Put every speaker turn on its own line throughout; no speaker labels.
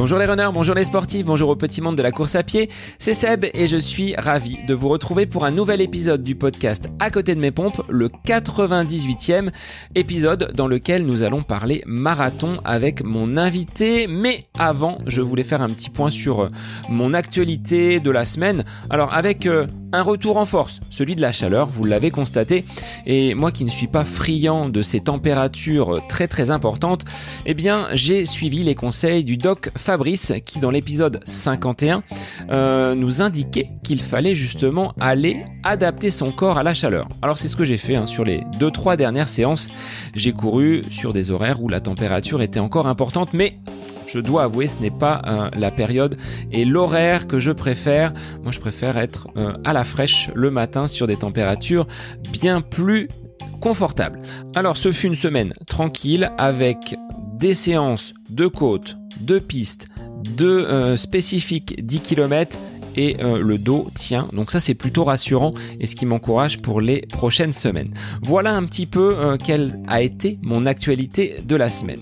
Bonjour les runners, bonjour les sportifs, bonjour au petit monde de la course à pied, c'est Seb et je suis ravi de vous retrouver pour un nouvel épisode du podcast À côté de mes pompes, le 98e épisode dans lequel nous allons parler marathon avec mon invité. Mais avant, je voulais faire un petit point sur euh, mon actualité de la semaine. Alors avec euh, un retour en force, celui de la chaleur, vous l'avez constaté, et moi qui ne suis pas friand de ces températures très très importantes, eh bien j'ai suivi les conseils du doc Fabrice qui dans l'épisode 51 euh, nous indiquait qu'il fallait justement aller adapter son corps à la chaleur. Alors c'est ce que j'ai fait hein, sur les 2-3 dernières séances. J'ai couru sur des horaires où la température était encore importante, mais je dois avouer, ce n'est pas euh, la période et l'horaire que je préfère. Moi, je préfère être euh, à la fraîche le matin sur des températures bien plus confortables. Alors, ce fut une semaine tranquille avec des séances de côte deux pistes, deux euh, spécifiques 10 km et le dos tient. Donc ça c'est plutôt rassurant et ce qui m'encourage pour les prochaines semaines. Voilà un petit peu quelle a été mon actualité de la semaine.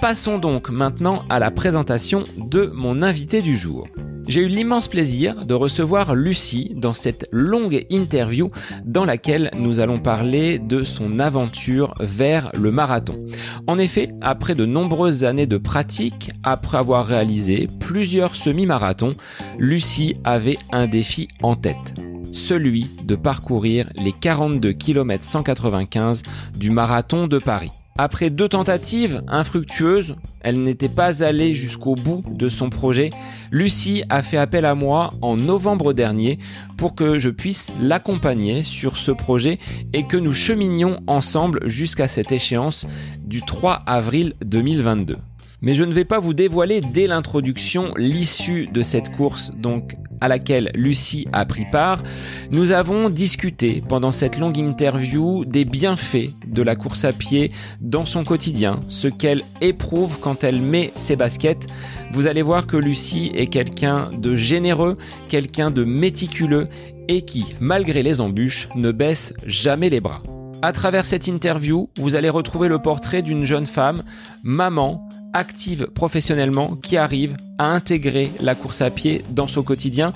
Passons donc maintenant à la présentation de mon invité du jour. J'ai eu l'immense plaisir de recevoir Lucie dans cette longue interview dans laquelle nous allons parler de son aventure vers le marathon. En effet, après de nombreuses années de pratique, après avoir réalisé plusieurs semi-marathons, Lucie avait un défi en tête celui de parcourir les 42 km 195 du marathon de Paris. Après deux tentatives infructueuses, elle n'était pas allée jusqu'au bout de son projet. Lucie a fait appel à moi en novembre dernier pour que je puisse l'accompagner sur ce projet et que nous cheminions ensemble jusqu'à cette échéance du 3 avril 2022. Mais je ne vais pas vous dévoiler dès l'introduction l'issue de cette course donc à laquelle Lucie a pris part. Nous avons discuté pendant cette longue interview des bienfaits de la course à pied dans son quotidien, ce qu'elle éprouve quand elle met ses baskets. Vous allez voir que Lucie est quelqu'un de généreux, quelqu'un de méticuleux et qui, malgré les embûches, ne baisse jamais les bras. À travers cette interview, vous allez retrouver le portrait d'une jeune femme, maman, active professionnellement qui arrive à intégrer la course à pied dans son quotidien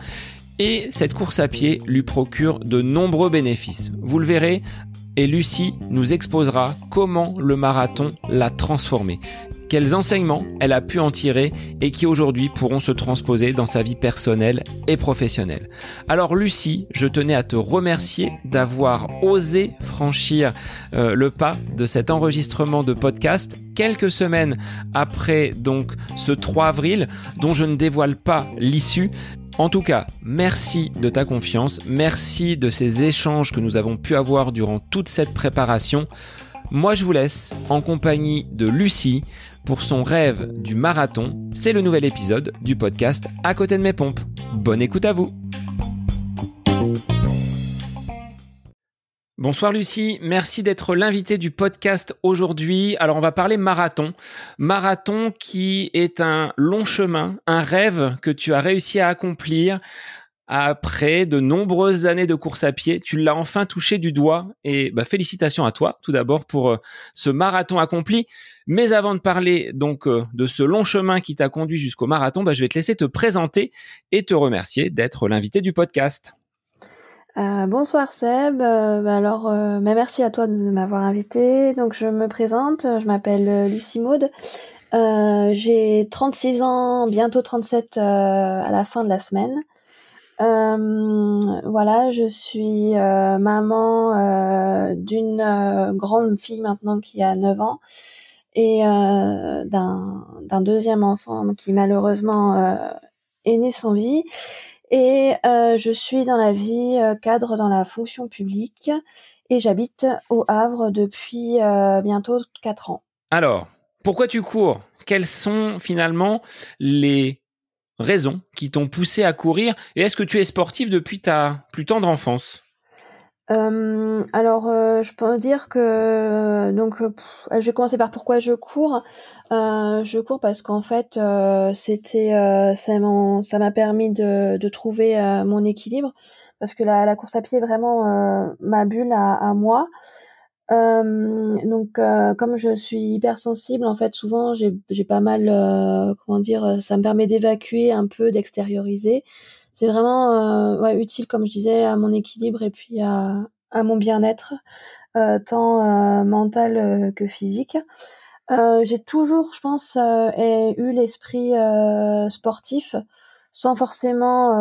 et cette course à pied lui procure de nombreux bénéfices. Vous le verrez, et Lucie nous exposera comment le marathon l'a transformé, quels enseignements elle a pu en tirer et qui aujourd'hui pourront se transposer dans sa vie personnelle et professionnelle. Alors Lucie, je tenais à te remercier d'avoir osé franchir euh, le pas de cet enregistrement de podcast quelques semaines après donc ce 3 avril dont je ne dévoile pas l'issue en tout cas, merci de ta confiance, merci de ces échanges que nous avons pu avoir durant toute cette préparation. Moi, je vous laisse en compagnie de Lucie pour son rêve du marathon. C'est le nouvel épisode du podcast À côté de mes pompes. Bonne écoute à vous. Bonsoir Lucie, merci d'être l'invité du podcast aujourd'hui. Alors on va parler marathon. Marathon qui est un long chemin, un rêve que tu as réussi à accomplir après de nombreuses années de course à pied. Tu l'as enfin touché du doigt et bah, félicitations à toi tout d'abord pour euh, ce marathon accompli. Mais avant de parler donc euh, de ce long chemin qui t'a conduit jusqu'au marathon, bah, je vais te laisser te présenter et te remercier d'être l'invité du podcast.
Euh, bonsoir Seb. Euh, bah alors, bah merci à toi de m'avoir invité. Donc, je me présente. Je m'appelle Lucie Maude. j'ai 36 ans, bientôt 37 à la fin de la semaine. voilà, je suis maman d'une grande fille maintenant qui a 9 ans et d'un deuxième enfant qui malheureusement est né sans vie. Et euh, je suis dans la vie euh, cadre dans la fonction publique et j'habite au Havre depuis euh, bientôt 4 ans.
Alors, pourquoi tu cours? Quelles sont finalement les raisons qui t'ont poussé à courir? Et est-ce que tu es sportif depuis ta plus tendre enfance?
Euh, alors, euh, je peux dire que donc euh, je vais commencer par pourquoi je cours. je cours parce qu'en fait, c'était ça m'a permis de, de trouver mon équilibre parce que la, la course à pied est vraiment ma bulle à, à moi. donc, comme je suis hypersensible, en fait, souvent, j'ai pas mal, comment dire, ça me permet d'évacuer un peu, d'extérioriser. C'est vraiment ouais, utile, comme je disais, à mon équilibre et puis à, à mon bien-être, tant mental que physique. j'ai toujours, je pense, eu l'esprit sportif sans forcément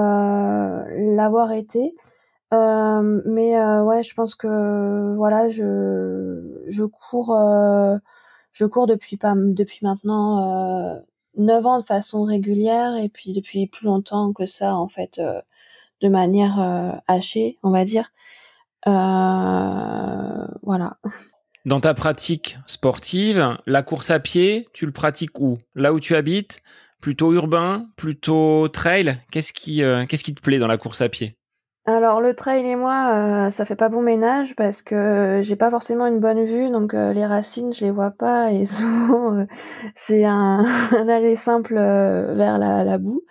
l'avoir été. Euh, mais euh, ouais, je pense que voilà, je je cours euh, je cours depuis pas depuis maintenant euh, 9 ans de façon régulière et puis depuis plus longtemps que ça en fait de manière hachée, on va dire. voilà.
Dans ta pratique sportive, la course à pied, tu le pratiques où? Là où tu habites? Plutôt urbain? Plutôt trail? Qu'est-ce qui, qu'est-ce qui te plaît dans la course à pied?
Alors le trail et moi, euh, ça fait pas bon ménage parce que j'ai pas forcément une bonne vue, donc euh, les racines je les vois pas et souvent euh, c'est un, un, aller simple vers la, la boue.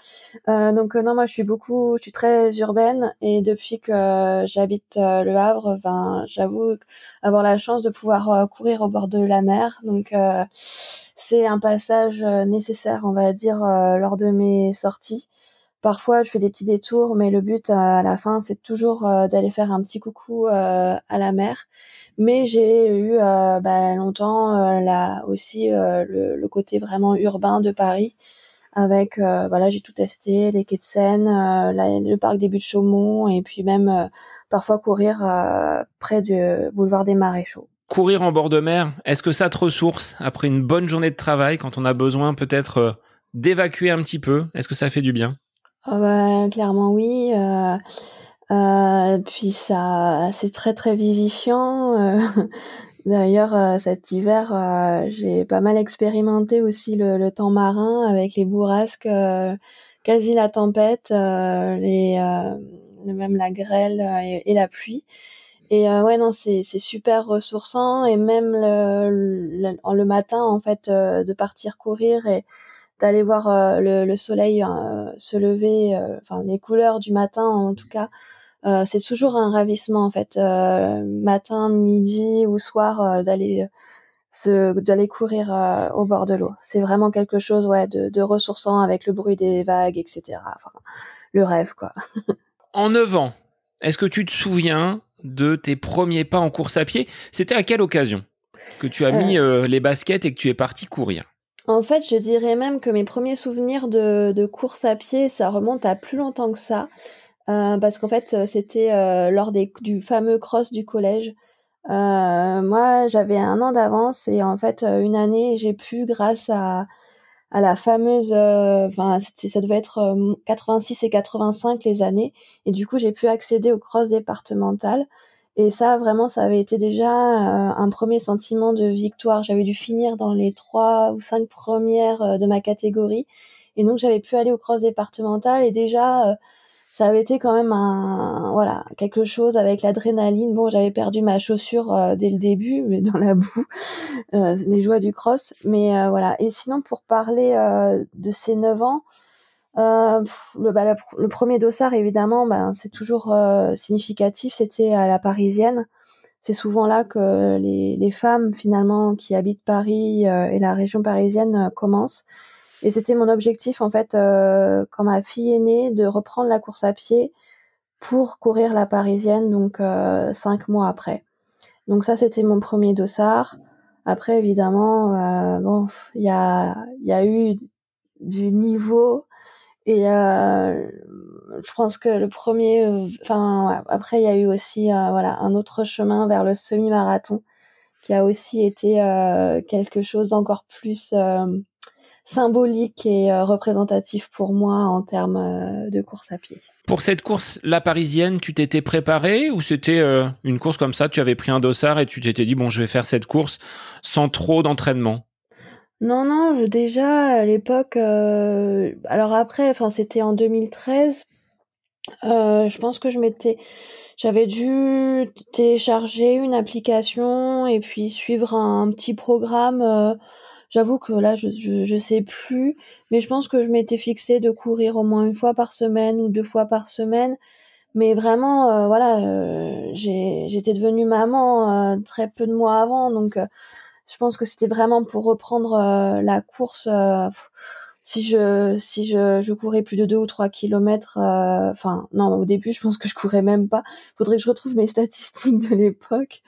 donc non, moi je suis beaucoup, je suis très urbaine et depuis que j'habite le Havre, ben j'avoue avoir la chance de pouvoir courir au bord de la mer, donc c'est un passage nécessaire, on va dire, lors de mes sorties. Parfois, je fais des petits détours, mais le but euh, à la fin, c'est toujours euh, d'aller faire un petit coucou euh, à la mer. Mais j'ai eu bah, longtemps là aussi le, côté vraiment urbain de Paris, avec voilà, j'ai tout testé, les quais de Seine, le parc des Buttes Chaumont, et puis même parfois courir près du boulevard des Maréchaux.
Courir en bord de mer, est-ce que ça te ressource après une bonne journée de travail quand on a besoin peut-être d'évacuer un petit peu? Est-ce que ça fait du bien?
Ah bah, clairement oui. Euh, euh, puis ça, c'est très très vivifiant. Euh. D'ailleurs, cet hiver, j'ai pas mal expérimenté aussi le, temps marin avec les bourrasques, quasi la tempête, les, même la grêle et, la pluie. Et ouais, non, c'est super ressourçant et même le, le, le, matin, en fait, de partir courir et d'aller voir euh, le, soleil euh, se lever, euh, enfin les couleurs du matin en tout cas, c'est toujours un ravissement en fait, matin, midi ou soir, d'aller d'aller courir au bord de l'eau. C'est vraiment quelque chose ouais de, de, ressourçant avec le bruit des vagues, etc. Enfin, le rêve quoi.
en 9 ans, est-ce que tu te souviens de tes premiers pas en course à pied? C'était à quelle occasion? Que tu as mis les baskets et que tu es parti courir?
En fait, je dirais même que mes premiers souvenirs de, course à pied, ça remonte à plus longtemps que ça. Euh, parce qu'en fait, euh, c'était euh, lors des, du fameux cross du collège. moi, j'avais un an d'avance et en fait, une année, j'ai pu, grâce à, à la fameuse, enfin, ça devait être 86 et 85 les années, et du coup, j'ai pu accéder au cross départemental. Et ça, vraiment, ça avait été déjà euh, un premier sentiment de victoire. J'avais dû finir dans les trois ou cinq premières euh, de ma catégorie. Et donc, j'avais pu aller au cross départemental. Et déjà, euh, ça avait été quand même un, voilà, quelque chose avec l'adrénaline. Bon, j'avais perdu ma chaussure dès le début, mais dans la boue, les joies du cross. Mais voilà. Et sinon, pour parler de ces neuf ans, euh, le, bah, le, premier dossard, évidemment, ben, c'est toujours euh, significatif. C'était à la parisienne. C'est souvent là que les, les, femmes, finalement, qui habitent Paris euh, et la région parisienne commencent. Et c'était mon objectif, en fait, quand ma fille est née, de reprendre la course à pied pour courir la parisienne, donc cinq mois après. Donc ça, c'était mon premier dossard. Après, évidemment, bon, il y a, y a eu du niveau et euh, je pense que le premier, euh, enfin après il y a eu aussi euh, voilà un autre chemin vers le semi-marathon qui a aussi été quelque chose d'encore plus symbolique et représentatif pour moi en termes de course à pied.
Pour cette course, la parisienne, tu t'étais préparé ou c'était une course comme ça Tu avais pris un dossard et tu t'étais dit bon, je vais faire cette course sans trop d'entraînement?
Non, non, déjà à l'époque, euh, alors après, enfin c'était en 2013, euh, je pense que je m'étais, j'avais dû télécharger une application et puis suivre un, petit programme. Euh, j'avoue que là, je, je, sais plus, mais je pense que je m'étais fixé de courir au moins une fois par semaine ou deux fois par semaine. Mais vraiment, voilà, j'étais devenue maman très peu de mois avant, donc je pense que c'était vraiment pour reprendre la course si je si je, je courais plus de 2 ou 3 kilomètres euh, enfin non au début je pense que je courais même pas. Faudrait que je retrouve mes statistiques de l'époque.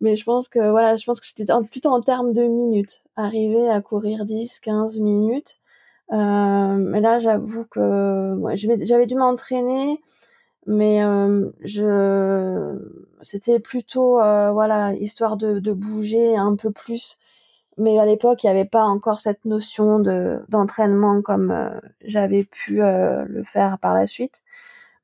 Mais je pense que voilà je pense que c'était plutôt en termes de minutes. Arriver à courir 10 15 minutes euh, mais là j'avoue que ouais, j'avais dû m'entraîner mais euh, je c'était plutôt euh, voilà histoire de, de bouger un peu plus mais à l'époque, il n'y avait pas encore cette notion de d'entraînement comme euh, j'avais pu le faire par la suite.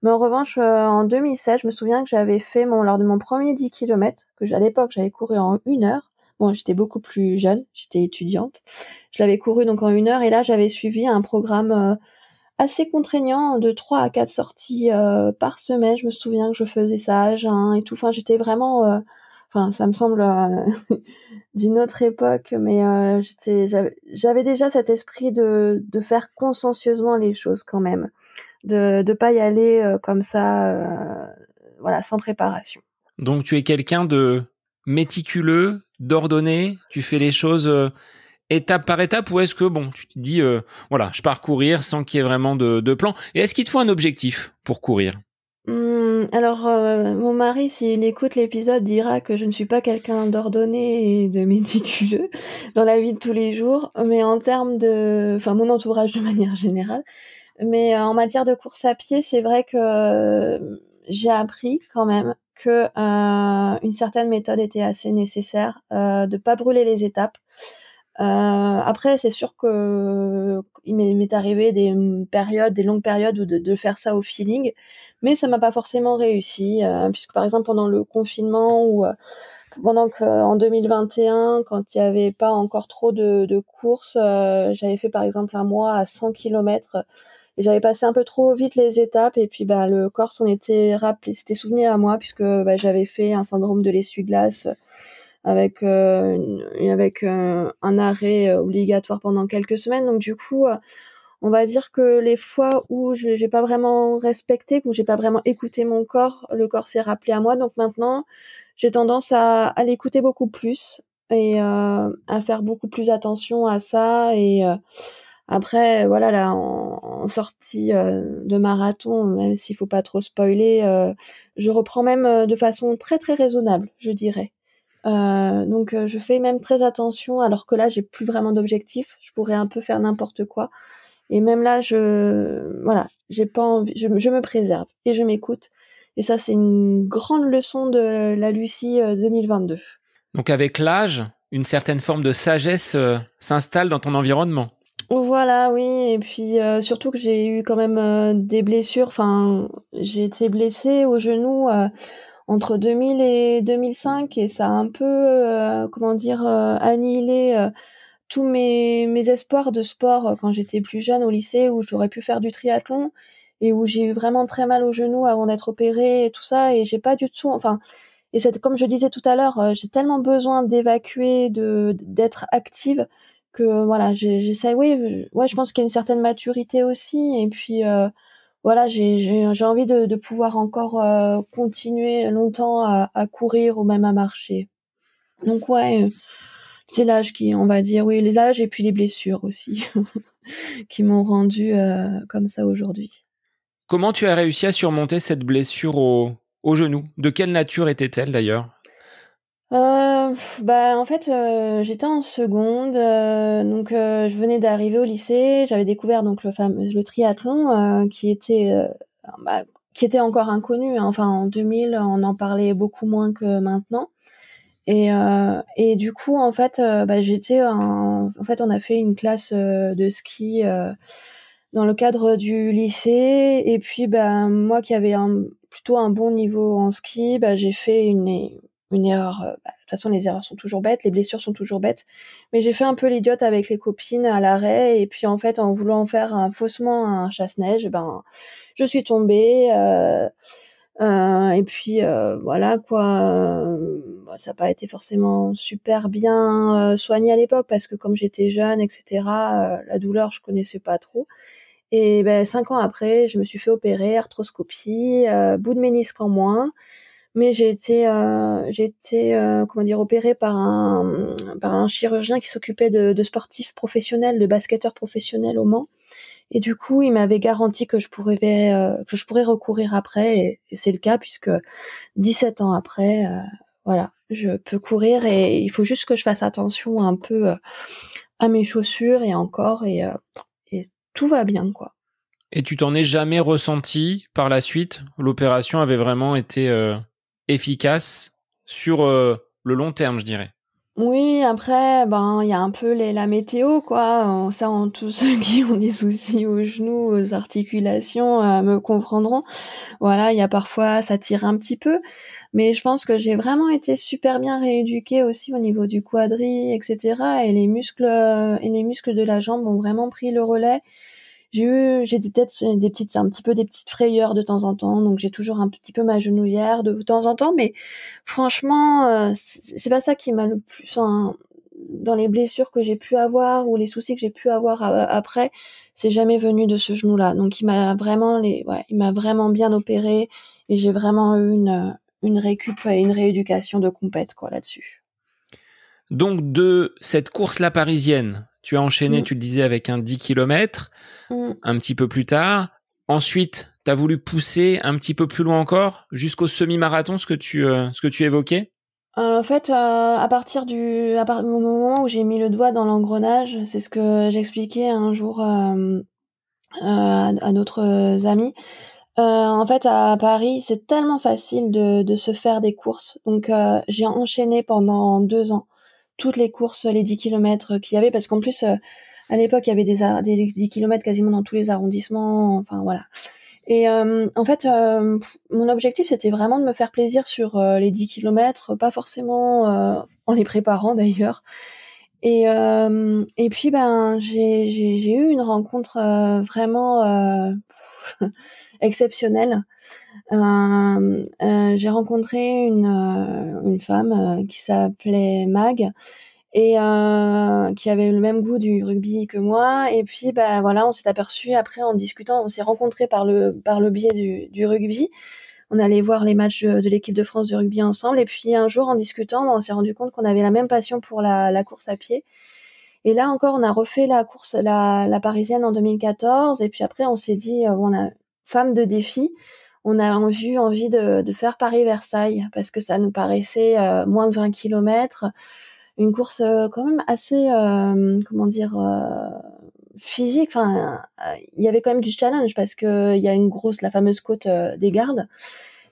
Mais en revanche, en 2016, je me souviens que j'avais fait mon lors de mon premier 10 km, que à l'époque j'avais couru en une heure. Bon, j'étais beaucoup plus jeune, j'étais étudiante. Je l'avais couru donc en une heure et là j'avais suivi un programme assez contraignant de 3 à 4 sorties par semaine. Je me souviens que je faisais ça à et tout. Enfin, j'étais vraiment enfin ça me semble euh, d'une autre époque mais euh, j'étais j'avais déjà cet esprit de de faire consciencieusement les choses quand même de de pas y aller euh, comme ça voilà sans préparation
donc tu es quelqu'un de méticuleux d'ordonné tu fais les choses étape par étape ou est-ce que bon tu te dis voilà je pars courir sans qu'il y ait vraiment de, plan et est-ce qu'il te faut un objectif pour courir?
Mmh, alors, euh, mon mari, s'il écoute l'épisode, dira que je ne suis pas quelqu'un d'ordonné et de méticuleux dans la vie de tous les jours, mais en termes de, enfin, mon entourage de manière générale. Mais euh, en matière de course à pied, c'est vrai que euh, j'ai appris quand même que une certaine méthode était assez nécessaire, de pas brûler les étapes. Après, c'est sûr que il m'est arrivé des périodes, des longues périodes de, de faire ça au feeling mais ça m'a pas forcément réussi, euh, puisque par exemple pendant le confinement ou euh, pendant que en 2021, quand il y avait pas encore trop de, de courses, euh, j'avais fait par exemple un mois à 100 km et j'avais passé un peu trop vite les étapes et puis bah le corps s'en était rappelé, s'était souvenu à moi puisque bah, j'avais fait un syndrome de l'essuie-glace avec avec un arrêt obligatoire pendant quelques semaines donc du coup on va dire que les fois où je n'ai pas vraiment respecté, où j'ai pas vraiment écouté mon corps, le corps s'est rappelé à moi. Donc maintenant, j'ai tendance à, l'écouter beaucoup plus et euh, à faire beaucoup plus attention à ça. Et euh, après, voilà, là, en, sortie euh, de marathon, même s'il faut pas trop spoiler, je reprends même de façon très très raisonnable, je dirais. Donc je fais même très attention, alors que là j'ai plus vraiment d'objectif. Je pourrais un peu faire n'importe quoi. Et même là, je, voilà, j'ai pas envie, je, me préserve et je m'écoute. Et ça, c'est une grande leçon de la Lucie 2022. Euh,
Donc avec l'âge, une certaine forme de sagesse euh, s'installe dans ton environnement.
Voilà, oui, et puis euh, surtout que j'ai eu quand même des blessures. Enfin, j'ai été blessée au genou entre 2000 et 2005 et ça a un peu, comment dire, annihilé tous mes, mes espoirs de sport euh, quand j'étais plus jeune au lycée où j'aurais pu faire du triathlon et où j'ai eu vraiment très mal au genou avant d'être opérée et tout ça et j'ai pas du tout enfin et c'est comme je disais tout à l'heure euh, j'ai tellement besoin d'évacuer de d'être active que voilà j'essaie oui ouais je pense qu'il y a une certaine maturité aussi et puis euh, voilà j'ai envie de, de pouvoir encore continuer longtemps à, courir ou même à marcher. Donc ouais c'est l'âge qui, on va dire, oui, les âges et puis les blessures aussi, qui m'ont rendu euh, comme ça aujourd'hui.
Comment tu as réussi à surmonter cette blessure au, au genou? De quelle nature était-elle d'ailleurs?
Euh, bah en fait euh, j'étais en seconde donc je venais d'arriver au lycée j'avais découvert donc le fameux le triathlon qui était bah, qui était encore inconnu hein. enfin en 2000 on en parlait beaucoup moins que maintenant et, euh, et du coup, en fait, euh, bah, j'étais en, en fait, on a fait une classe euh, de ski euh, dans le cadre du lycée. Et puis, bah, moi qui avais un, plutôt un bon niveau en ski, bah, j'ai fait une, une erreur. Bah, de toute façon, les erreurs sont toujours bêtes, les blessures sont toujours bêtes. Mais j'ai fait un peu l'idiote avec les copines à l'arrêt. Et puis, en fait, en voulant faire un, faussement un chasse-neige, ben, je suis tombée. Euh, euh, et puis euh, voilà quoi, euh, bah, ça n'a pas été forcément super bien soigné à l'époque parce que comme j'étais jeune, etc. la douleur je connaissais pas trop. Et ben, cinq ans après, je me suis fait opérer, arthroscopie, bout de ménisque en moins mais j'ai été, euh, j'ai été euh, comment dire, opérée par un, chirurgien qui s'occupait de, sportifs professionnels, de basketteurs professionnels au Mans. Et du coup, il m'avait garanti que je pourrais, euh, que je pourrais recourir après, et, c'est le cas puisque 17 ans après, voilà, je peux courir et il faut juste que je fasse attention un peu à mes chaussures et encore et, et tout va bien quoi.
Et tu t'en es jamais ressenti par la suite? L'opération avait vraiment été efficace sur euh, le long terme, je dirais.
Oui, après, ben, il y a un peu les, la météo, quoi. Ça, tous ceux qui ont des soucis aux genoux, aux articulations, euh, me comprendront. Voilà, il y a parfois, ça tire un petit peu. Mais je pense que j'ai vraiment été super bien rééduquée aussi au niveau du quadri, etc. Et les muscles, et les muscles de la jambe ont vraiment pris le relais. J'ai eu, j'ai des têtes, des petites, un petit peu des petites frayeurs de temps en temps, donc j'ai toujours un petit peu ma genouillère de temps en temps, mais franchement, euh, c'est pas ça qui m'a le plus, dans les blessures que j'ai pu avoir ou les soucis que j'ai pu avoir euh, après, c'est jamais venu de ce genou-là. Donc il m'a vraiment il m'a vraiment bien opéré et j'ai vraiment eu une, une récup et une rééducation de compète quoi là-dessus.
Donc de cette course-là parisienne, tu as enchaîné, mm. tu le disais, avec un 10 km mm. un petit peu plus tard. Ensuite, tu as voulu pousser un petit peu plus loin encore, jusqu'au semi-marathon, ce que tu, euh, ce que tu évoquais?
Euh, en fait, euh, à partir du à moment où j'ai mis le doigt dans l'engrenage, c'est ce que j'expliquais un jour à, à, d'autres amis. en fait, à Paris, c'est tellement facile de, de, se faire des courses. Donc, j'ai enchaîné pendant deux ans toutes les courses, les 10 km qu'il y avait, parce qu'en plus, euh, à l'époque, il y avait des, des 10 km quasiment dans tous les arrondissements, enfin voilà. Et euh, en fait, euh, mon objectif, c'était vraiment de me faire plaisir sur les 10 km, pas forcément en les préparant d'ailleurs. Et, et puis, ben, j'ai eu une rencontre vraiment exceptionnelle. Euh, euh, j'ai rencontré une, euh, une femme qui s'appelait Mag et qui avait le même goût du rugby que moi. Et puis, bah voilà, on s'est aperçu après en discutant, on s'est rencontrés par le par le biais du, du rugby. On allait voir les matchs de, l'équipe de France de rugby ensemble. Et puis un jour, en discutant, on s'est rendu compte qu'on avait la même passion pour la, la course à pied. Et là encore, on a refait la course, la, la parisienne en 2014. Et puis après, on s'est dit, on a femme de défi on a eu envie de, faire Paris-Versailles parce que ça nous paraissait euh, moins de 20 km, une course euh, quand même assez, euh, comment dire, physique. Enfin, il y avait quand même du challenge parce que il y a une grosse, la fameuse côte des Gardes.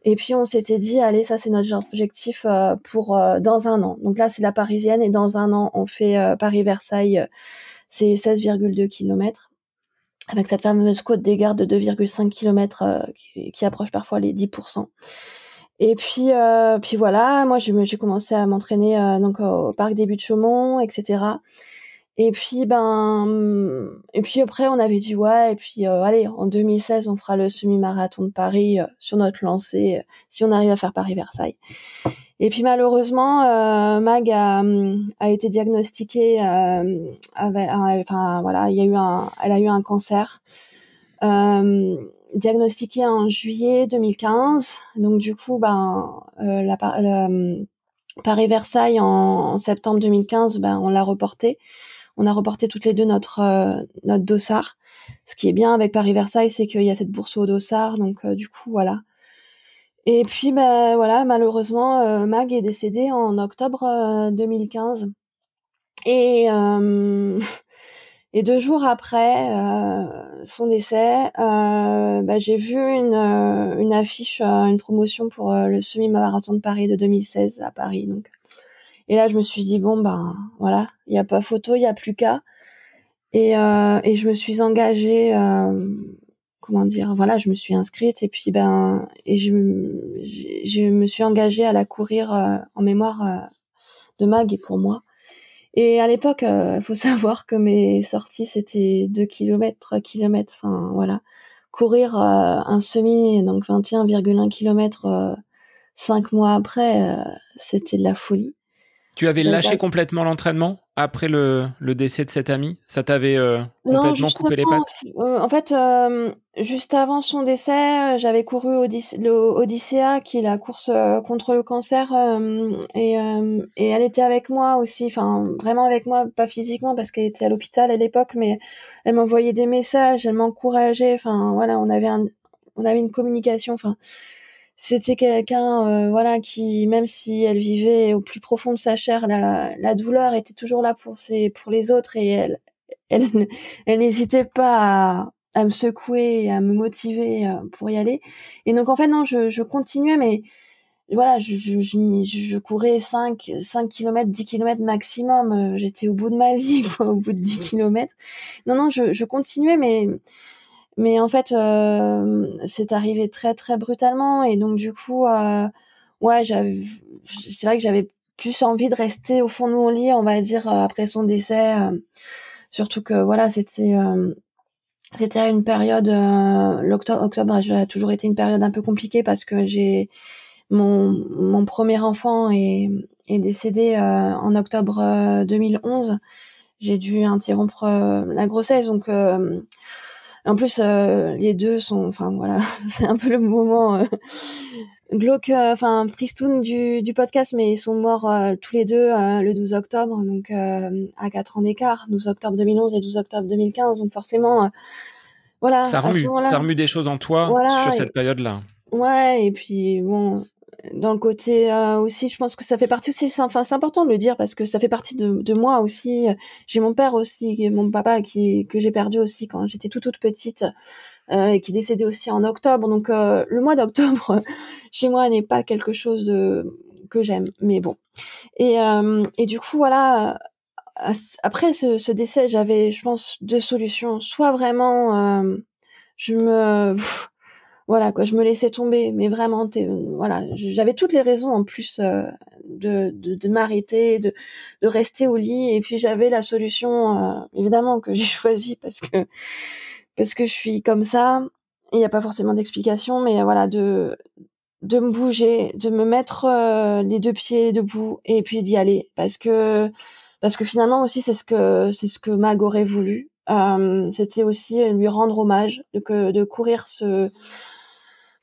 Et puis on s'était dit, allez, ça c'est notre objectif pour dans un an. Donc là c'est la parisienne et dans un an on fait Paris-Versailles, c'est 16,2 km avec cette fameuse côte des gardes de 2,5 km euh, qui, approche parfois les 10%. Et puis, euh, puis voilà, moi j'ai commencé à m'entraîner euh, au parc des Buttes Chaumont, etc. Et puis ben, et puis après on avait dit ouais, et puis allez, en 2016 on fera le semi-marathon de Paris sur notre lancée si on arrive à faire Paris-Versailles. Et puis malheureusement, euh, Mag a, a, été diagnostiquée euh, avec, enfin voilà, il y a eu un, elle a eu un cancer euh, diagnostiqué en juillet 2015. Donc du coup, ben euh, la, Paris Versailles en, septembre 2015, ben on l'a reporté. On a reporté toutes les deux notre euh, notre dossard. Ce qui est bien avec Paris Versailles, c'est qu'il y a cette bourse au dossard. Donc du coup, voilà. Et puis, ben voilà, malheureusement, euh, Mag est décédé en octobre 2015. Euh, et, euh, et deux jours après son décès, ben, j'ai vu une, une affiche, une promotion pour le semi-marathon de Paris de 2016 à Paris. Donc. Et là, je me suis dit, bon, ben voilà, il n'y a pas photo, il n'y a plus qu'à. Et, et je me suis engagée comment dire voilà je me suis inscrite et puis ben et je, me suis engagée à la courir euh, en mémoire euh, de Mag et pour moi. Et à l'époque il euh, faut savoir que mes sorties c'était 2 km 3 km enfin voilà. Courir un semi donc 21,1 km cinq mois après c'était de la folie
Tu avais lâché complètement l'entraînement après le, le, décès de cet ami? Ça t'avait euh, complètement coupé les pattes?
euh, En fait, euh, juste avant son décès, j'avais couru Odyssea, qui est la course contre le cancer, et, et, elle était avec moi aussi, enfin vraiment avec moi, pas physiquement parce qu'elle était à l'hôpital à l'époque, mais elle m'envoyait des messages, elle m'encourageait, enfin voilà, on avait un, on avait une communication, enfin c'était quelqu'un euh, voilà qui même si elle vivait au plus profond de sa chair la, la douleur était toujours là pour ses pour les autres et elle elle, elle n'hésitait pas à, à, me secouer et à me motiver euh, pour y aller. Et donc en fait non je, je continuais mais voilà je, je, je, je courais 5 5 km 10 km maximum euh, j'étais au bout de ma vie quoi au bout de 10 km non non je, je continuais mais mais en fait, euh, c'est arrivé très très brutalement et donc du coup, euh, ouais, c'est vrai que j'avais plus envie de rester au fond de mon lit, on va dire euh, après son décès. surtout que voilà, c'était c'était une période l'octobre octobre a toujours été une période un peu compliquée parce que j'ai mon mon premier enfant est est décédé en octobre 2011. J'ai dû interrompre la grossesse donc en plus, euh, les deux sont, enfin voilà, c'est un peu le moment euh, glauque, euh, enfin tristoun du, du podcast, mais ils sont morts tous les deux le 12 octobre, donc à 4 ans d'écart, 12 octobre 2011 et 12 octobre 2015, donc forcément, voilà.
Ça remue, ça remue des choses en toi sur cette période-là.
Ouais, et puis bon, dans le côté euh, aussi, je pense que ça fait partie aussi. Enfin, c'est important de le dire parce que ça fait partie de, de moi aussi. J'ai mon père aussi, mon papa qui que j'ai perdu aussi quand j'étais toute toute petite euh, et qui décédait aussi en octobre. Donc euh, le mois d'octobre chez moi n'est pas quelque chose de que j'aime, mais bon. Et euh, et du coup voilà. Après ce, ce décès, j'avais, je pense, deux solutions. Soit vraiment, je me voilà quoi je me laissais tomber mais vraiment voilà j'avais toutes les raisons en plus euh, de, de, de m'arrêter de, de rester au lit et puis j'avais la solution euh, évidemment que j'ai choisie parce que parce que je suis comme ça. Il n'y a pas forcément d'explication mais voilà de de me bouger de me mettre euh, les deux pieds debout et puis d'y aller. Parce que parce que finalement aussi c'est ce que c'est ce que Mag aurait voulu. C'était aussi lui rendre hommage de, de courir ce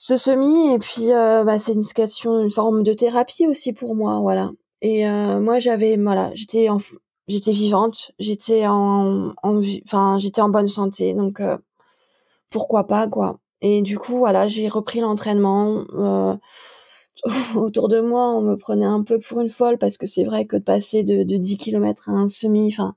ce semi et puis euh, bah, c'est une question une forme de thérapie aussi pour moi voilà. Et euh, moi j'avais voilà j'étais en, j'étais vivante j'étais en, enfin j'étais en bonne santé donc euh, pourquoi pas quoi. Et du coup voilà j'ai repris l'entraînement autour de moi on me prenait un peu pour une folle parce que c'est vrai que de passer de, de 10 km à un semi enfin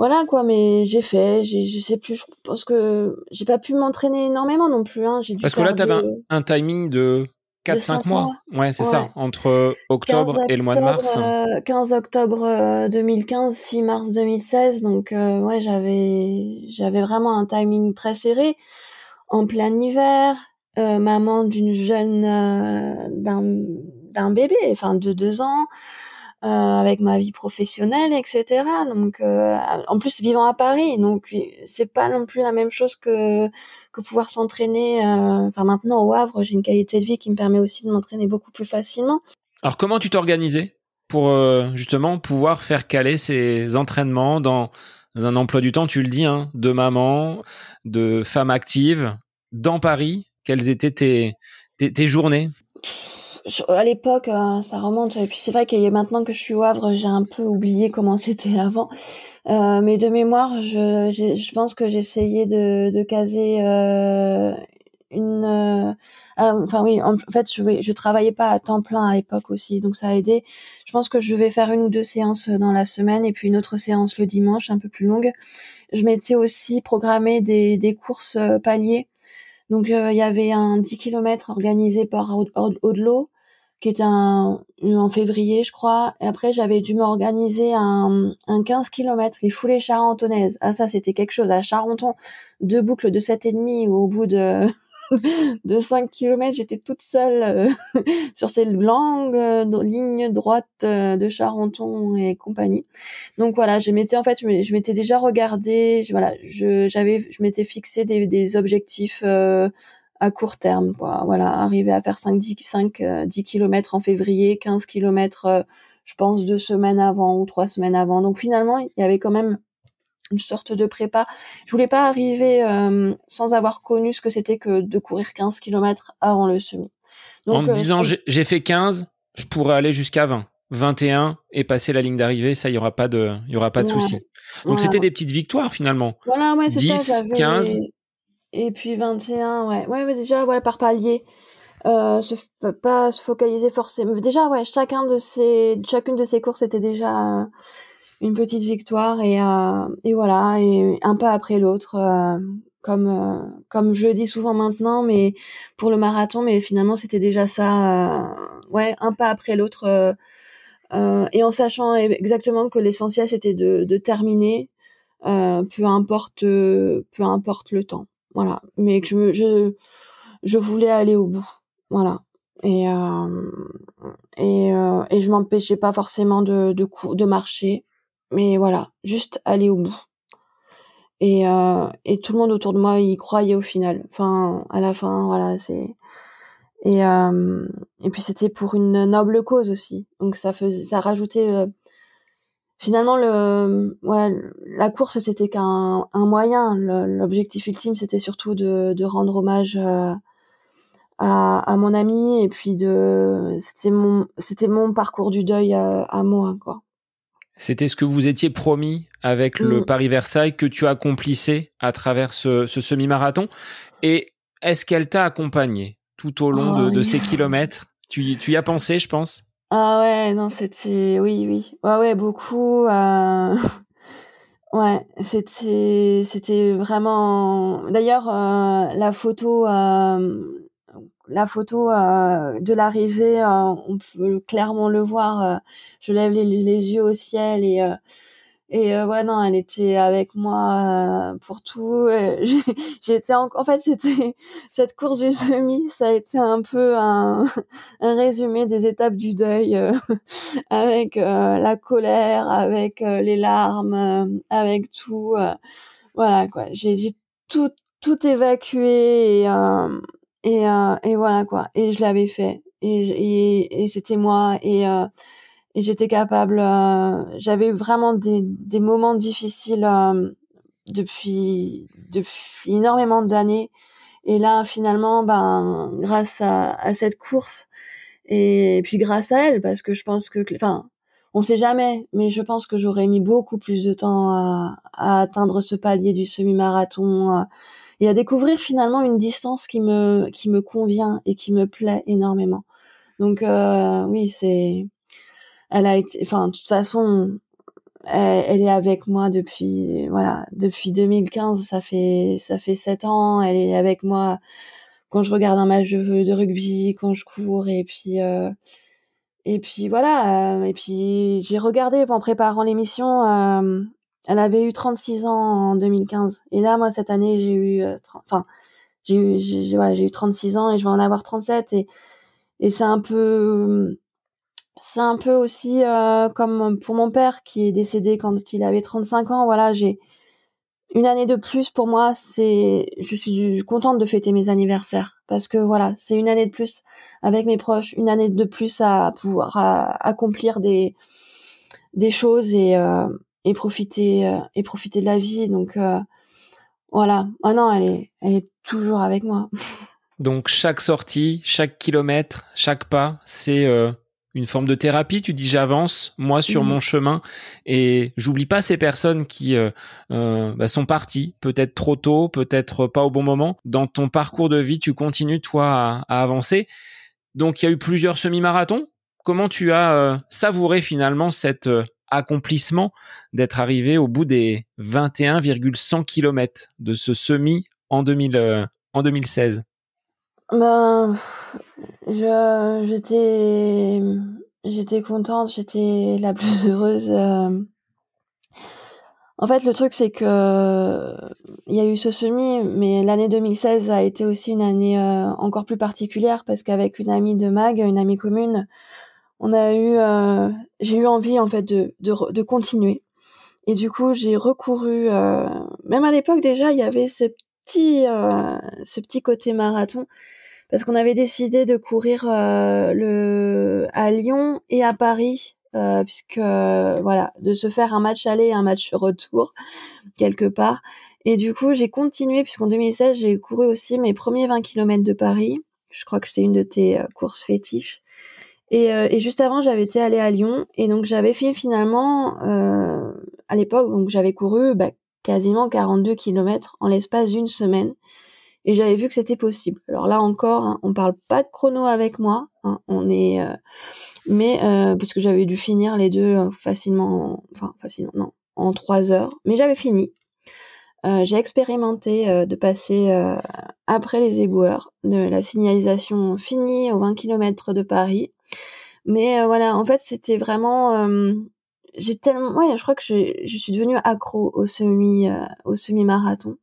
voilà quoi mais j'ai fait j'ai je sais plus je pense que j'ai pas pu m'entraîner énormément non plus hein. j'ai
parce que là tu avais un, timing de 4 5 mois. ouais c'est ça entre octobre, et le mois de mars
15 euh, octobre 2015 euh, 6 mars 2016 donc euh, ouais j'avais j'avais vraiment un timing très serré en plein hiver maman d'une jeune d'un d'un bébé enfin de deux ans euh, avec ma vie professionnelle, etc. Donc, euh, en plus vivant à Paris, donc c'est pas non plus la même chose que que pouvoir s'entraîner. Euh, enfin, maintenant au Havre, j'ai une qualité de vie qui me permet aussi de m'entraîner beaucoup plus facilement.
Alors, comment tu t'organisais pour justement pouvoir faire caler ces entraînements dans un emploi du temps, tu le dis, hein, de maman, de femme active, dans Paris? Quelles étaient tes, tes, tes journées?
À l'époque, euh, ça remonte. Et puis c'est vrai qu'il y a maintenant que je suis au Havre, j'ai un peu oublié comment c'était avant. Euh, mais de mémoire, je, je pense que j'essayais de, de caser euh, une. Euh, ah, enfin oui, en, fait, je, je travaillais pas à temps plein à l'époque aussi, donc ça a aidé. Je pense que je vais faire une ou deux séances dans la semaine et puis une autre séance le dimanche, un peu plus longue. Je m'étais aussi programmé des, des courses euh, paliers. Donc il y avait un 10 km organisé par Audelot qui était un, en février, je crois. Et après, j'avais dû m'organiser un, un 15 km, les foulées charentonnaises. Ah, ça, c'était quelque chose. À Charenton, deux boucles de 7,5 au bout de, de 5 km, j'étais toute seule euh, sur ces longues euh, lignes droites euh, de Charenton et compagnie. Donc voilà, je m'étais en fait, je m'étais déjà regardé, voilà, je j'avais, je m'étais fixé des, des objectifs à court terme. Quoi. Voilà, arriver à faire 5, 10, 5, 10 km en février, 15 km je pense deux semaines avant ou trois semaines avant. Donc finalement, il y avait quand même une sorte de prépa. Je voulais pas arriver euh, sans avoir connu ce que c'était que de courir 15 km avant le semi.
Donc, en me disant j'ai fait 15, je pourrais aller jusqu'à 20. 21 et passer la ligne d'arrivée, ça, il y aura pas de, y aura pas de souci. Donc c'était des petites victoires finalement.
Voilà, ouais, c'est
10, 15.
Et puis 21, ouais. Ouais, déjà, voilà, par palier. Euh, se, pas se focaliser forcément. Déjà, ouais, chacun de ces, chacune de ces courses était déjà une petite victoire et, euh, et voilà, et un pas après l'autre. Euh, comme euh, comme je le dis souvent maintenant, mais pour le marathon, mais finalement c'était déjà ça, euh, ouais, un pas après l'autre, euh, et en sachant exactement que l'essentiel c'était de, de terminer, peu importe peu importe le temps, voilà, mais que je je je voulais aller au bout, voilà, et et et je m'empêchais pas forcément de de, de marcher, mais voilà, juste aller au bout. Et, euh, et tout le monde autour de moi y croyait au final. Enfin, à la fin, voilà, c'est. Et, euh, et puis c'était pour une noble cause aussi. Donc ça faisait, ça rajoutait. Euh, finalement, le, ouais, la course c'était qu'un un moyen. L'objectif ultime c'était surtout de, de rendre hommage euh, à, à mon ami et puis de, c'était mon, c'était mon parcours du deuil à, à moi, quoi.
C'était ce que vous étiez promis avec le mm. Paris-Versailles que tu accomplissais à travers ce, semi-marathon. Et est-ce qu'elle t'a accompagné tout au long de, oh, ces kilomètres? Tu, tu y as pensé, je pense?
Ah ouais, non, c'était... Oui, oui. Ouais, ouais, beaucoup. Euh, ouais, c'était, c'était vraiment... D'ailleurs, euh, la photo... Euh, la photo euh, de l'arrivée, on peut clairement le voir. Je lève les, yeux au ciel et et ouais non, elle était avec moi pour tout. J'étais en, en fait c'était cette course du semi, ça a été un peu un, un résumé des étapes du deuil avec la colère, avec les larmes, avec tout. voilà quoi, j'ai tout tout évacué et et, euh, et voilà quoi. Et je l'avais fait. Et, et, et c'était moi. Et, euh, et j'étais capable. Euh, j'avais vraiment des, des moments difficiles euh, depuis, depuis énormément d'années. Et là, finalement, ben, grâce à, à cette course, et puis grâce à elle, parce que je pense que, enfin, on sait jamais, mais je pense que j'aurais mis beaucoup plus de temps à, à atteindre ce palier du semi-marathon et à découvrir finalement une distance qui me qui me convient et qui me plaît énormément. Donc euh, oui, c'est elle a été enfin de toute façon elle, est avec moi depuis voilà, depuis 2015, ça fait ça fait sept ans, elle est avec moi quand je regarde un match de, de rugby, quand je cours et puis euh, et puis voilà, euh, et puis j'ai regardé en préparant l'émission euh, elle avait eu 36 ans en 2015. Et là, moi, cette année, j'ai eu, euh, enfin, j'ai eu, j'ai, j'ai eu 36 ans et je vais en avoir 37. Et, et c'est un peu, c'est un peu aussi euh, comme pour mon père qui est décédé quand il avait 35 ans. Voilà, j'ai une année de plus pour moi. C'est, je suis contente de fêter mes anniversaires parce que voilà, c'est une année de plus avec mes proches, une année de plus à pouvoir accomplir des des choses et euh, et profiter euh, et profiter de la vie. Donc voilà. Ah non, elle est elle est toujours avec moi.
Donc chaque sortie, chaque kilomètre, chaque pas, c'est une forme de thérapie. Tu dis j'avance moi sur mmh. mon chemin et j'oublie pas ces personnes qui bah, sont parties, peut-être trop tôt, peut-être pas au bon moment. Dans ton parcours de vie, tu continues toi à, avancer. Donc il y a eu plusieurs semi-marathons. Comment tu as savouré finalement cette accomplissement d'être arrivé au bout des 21,100 km de ce semi en, 2000, euh, en 2016
ben, j'étais, j'étais contente, j'étais la plus heureuse. Euh. En fait, le truc, c'est que il y a eu ce semi, mais l'année 2016 a été aussi une année euh, encore plus particulière parce qu'avec une amie de Mag, une amie commune, on a eu, euh, j'ai eu envie en fait de, de, de continuer. Et du coup, j'ai recouru. Même à l'époque déjà, il y avait ce petit, ce petit côté marathon parce qu'on avait décidé de courir le à Lyon et à Paris puisque voilà, de se faire un match aller et un match retour quelque part. Et du coup, j'ai continué puisqu'en 2016, j'ai couru aussi mes premiers 20 km de Paris. Je crois que c'est une de tes courses fétiches. Et, et juste avant, j'avais été allée à Lyon et donc j'avais fait finalement à l'époque, donc j'avais couru bah, quasiment 42 km en l'espace d'une semaine et j'avais vu que c'était possible. Alors là encore, hein, on parle pas de chrono avec moi, hein, on est, euh, mais euh, parce que j'avais dû finir les deux euh, facilement, enfin facilement, non, en trois heures, mais j'avais fini. j'ai expérimenté de passer après les éboueurs, de la signalisation finie aux 20 km de Paris. Mais voilà, en fait, c'était vraiment j'ai tellement ouais je crois que je, suis devenue accro au semi au semi marathon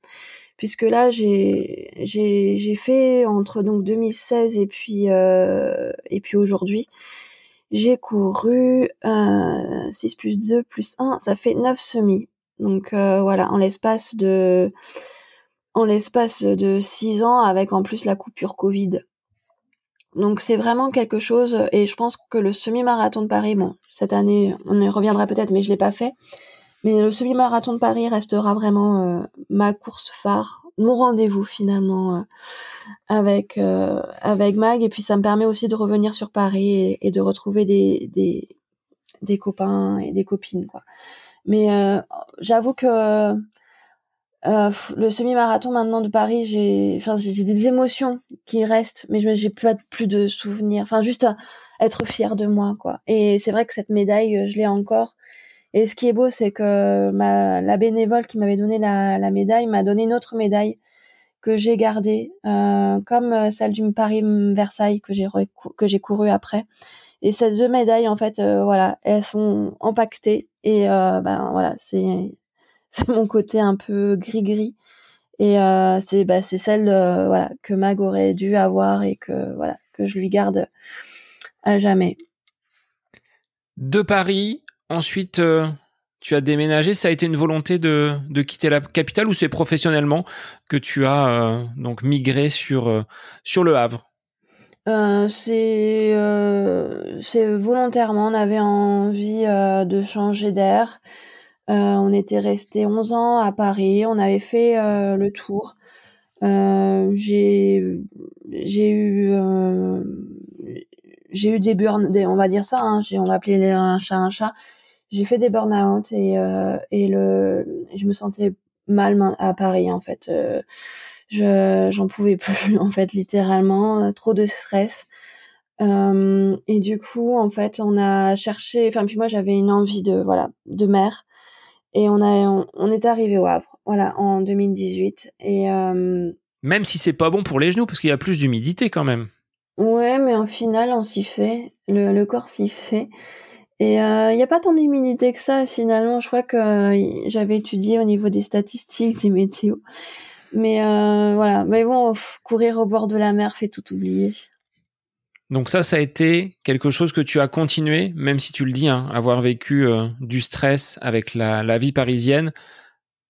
puisque là j'ai fait entre donc 2016 et puis euh, et puis aujourd'hui j'ai couru euh, 6 plus 2 plus 1 ça fait 9 semis. Donc euh, voilà en l'espace de en l'espace de 6 ans avec en plus la coupure Covid. Donc c'est vraiment quelque chose et je pense que le semi-marathon de Paris bon cette année on y reviendra peut-être mais je l'ai pas fait mais le semi-marathon de Paris restera vraiment euh, ma course phare, mon rendez-vous finalement euh, avec euh, avec Mag. Et puis ça me permet aussi de revenir sur Paris et, de retrouver des, des, des copains et des copines quoi. Mais j'avoue que le semi-marathon maintenant de Paris, j'ai enfin j'ai des émotions qui restent, mais je j'ai plus de souvenirs. Enfin juste être fière de moi quoi. Et c'est vrai que cette médaille, je l'ai encore et ce qui est beau, c'est que la bénévole qui m'avait donné la, médaille m'a donné une autre médaille que j'ai gardée, euh, comme euh, celle du Paris-Versailles que j'ai que j'ai couru après. Et ces deux médailles, en fait, euh, voilà, elles sont empaquetées et ben voilà, c'est mon côté un peu gris-gris. Et c'est bah, c'est celle que Mag aurait dû avoir et que voilà que je lui garde à jamais.
De Paris Ensuite, euh, tu as déménagé. Ça a été une volonté de, de quitter la capitale ou c'est professionnellement que tu as euh, donc migré sur, euh, sur le Havre?
C'est volontairement, on avait envie de changer d'air. on était resté 11 ans à Paris, on avait fait le tour. j'ai eu j'ai eu des burn, des, on va dire ça, hein, on va appeler un chat un chat j'ai fait des burn-out et, euh, et le, je me sentais mal à Paris en fait. Euh, je j'en pouvais plus en fait littéralement, euh, trop de stress. Euh, et du coup en fait on a cherché, enfin puis moi j'avais une envie de voilà de mer et on a on, est arrivé au Havre voilà en 2018 et
même si c'est pas bon pour les genoux parce qu'il y a plus d'humidité quand même.
Ouais mais en final on s'y fait, le, le corps s'y fait. Et il euh, n'y a pas tant d'humidité que ça finalement. Je crois que euh, j'avais étudié au niveau des statistiques des météos. Mais euh, voilà. Mais bon, courir au bord de la mer fait tout oublier.
Donc ça, ça a été quelque chose que tu as continué, même si tu le dis, hein, avoir vécu du stress avec la, vie parisienne.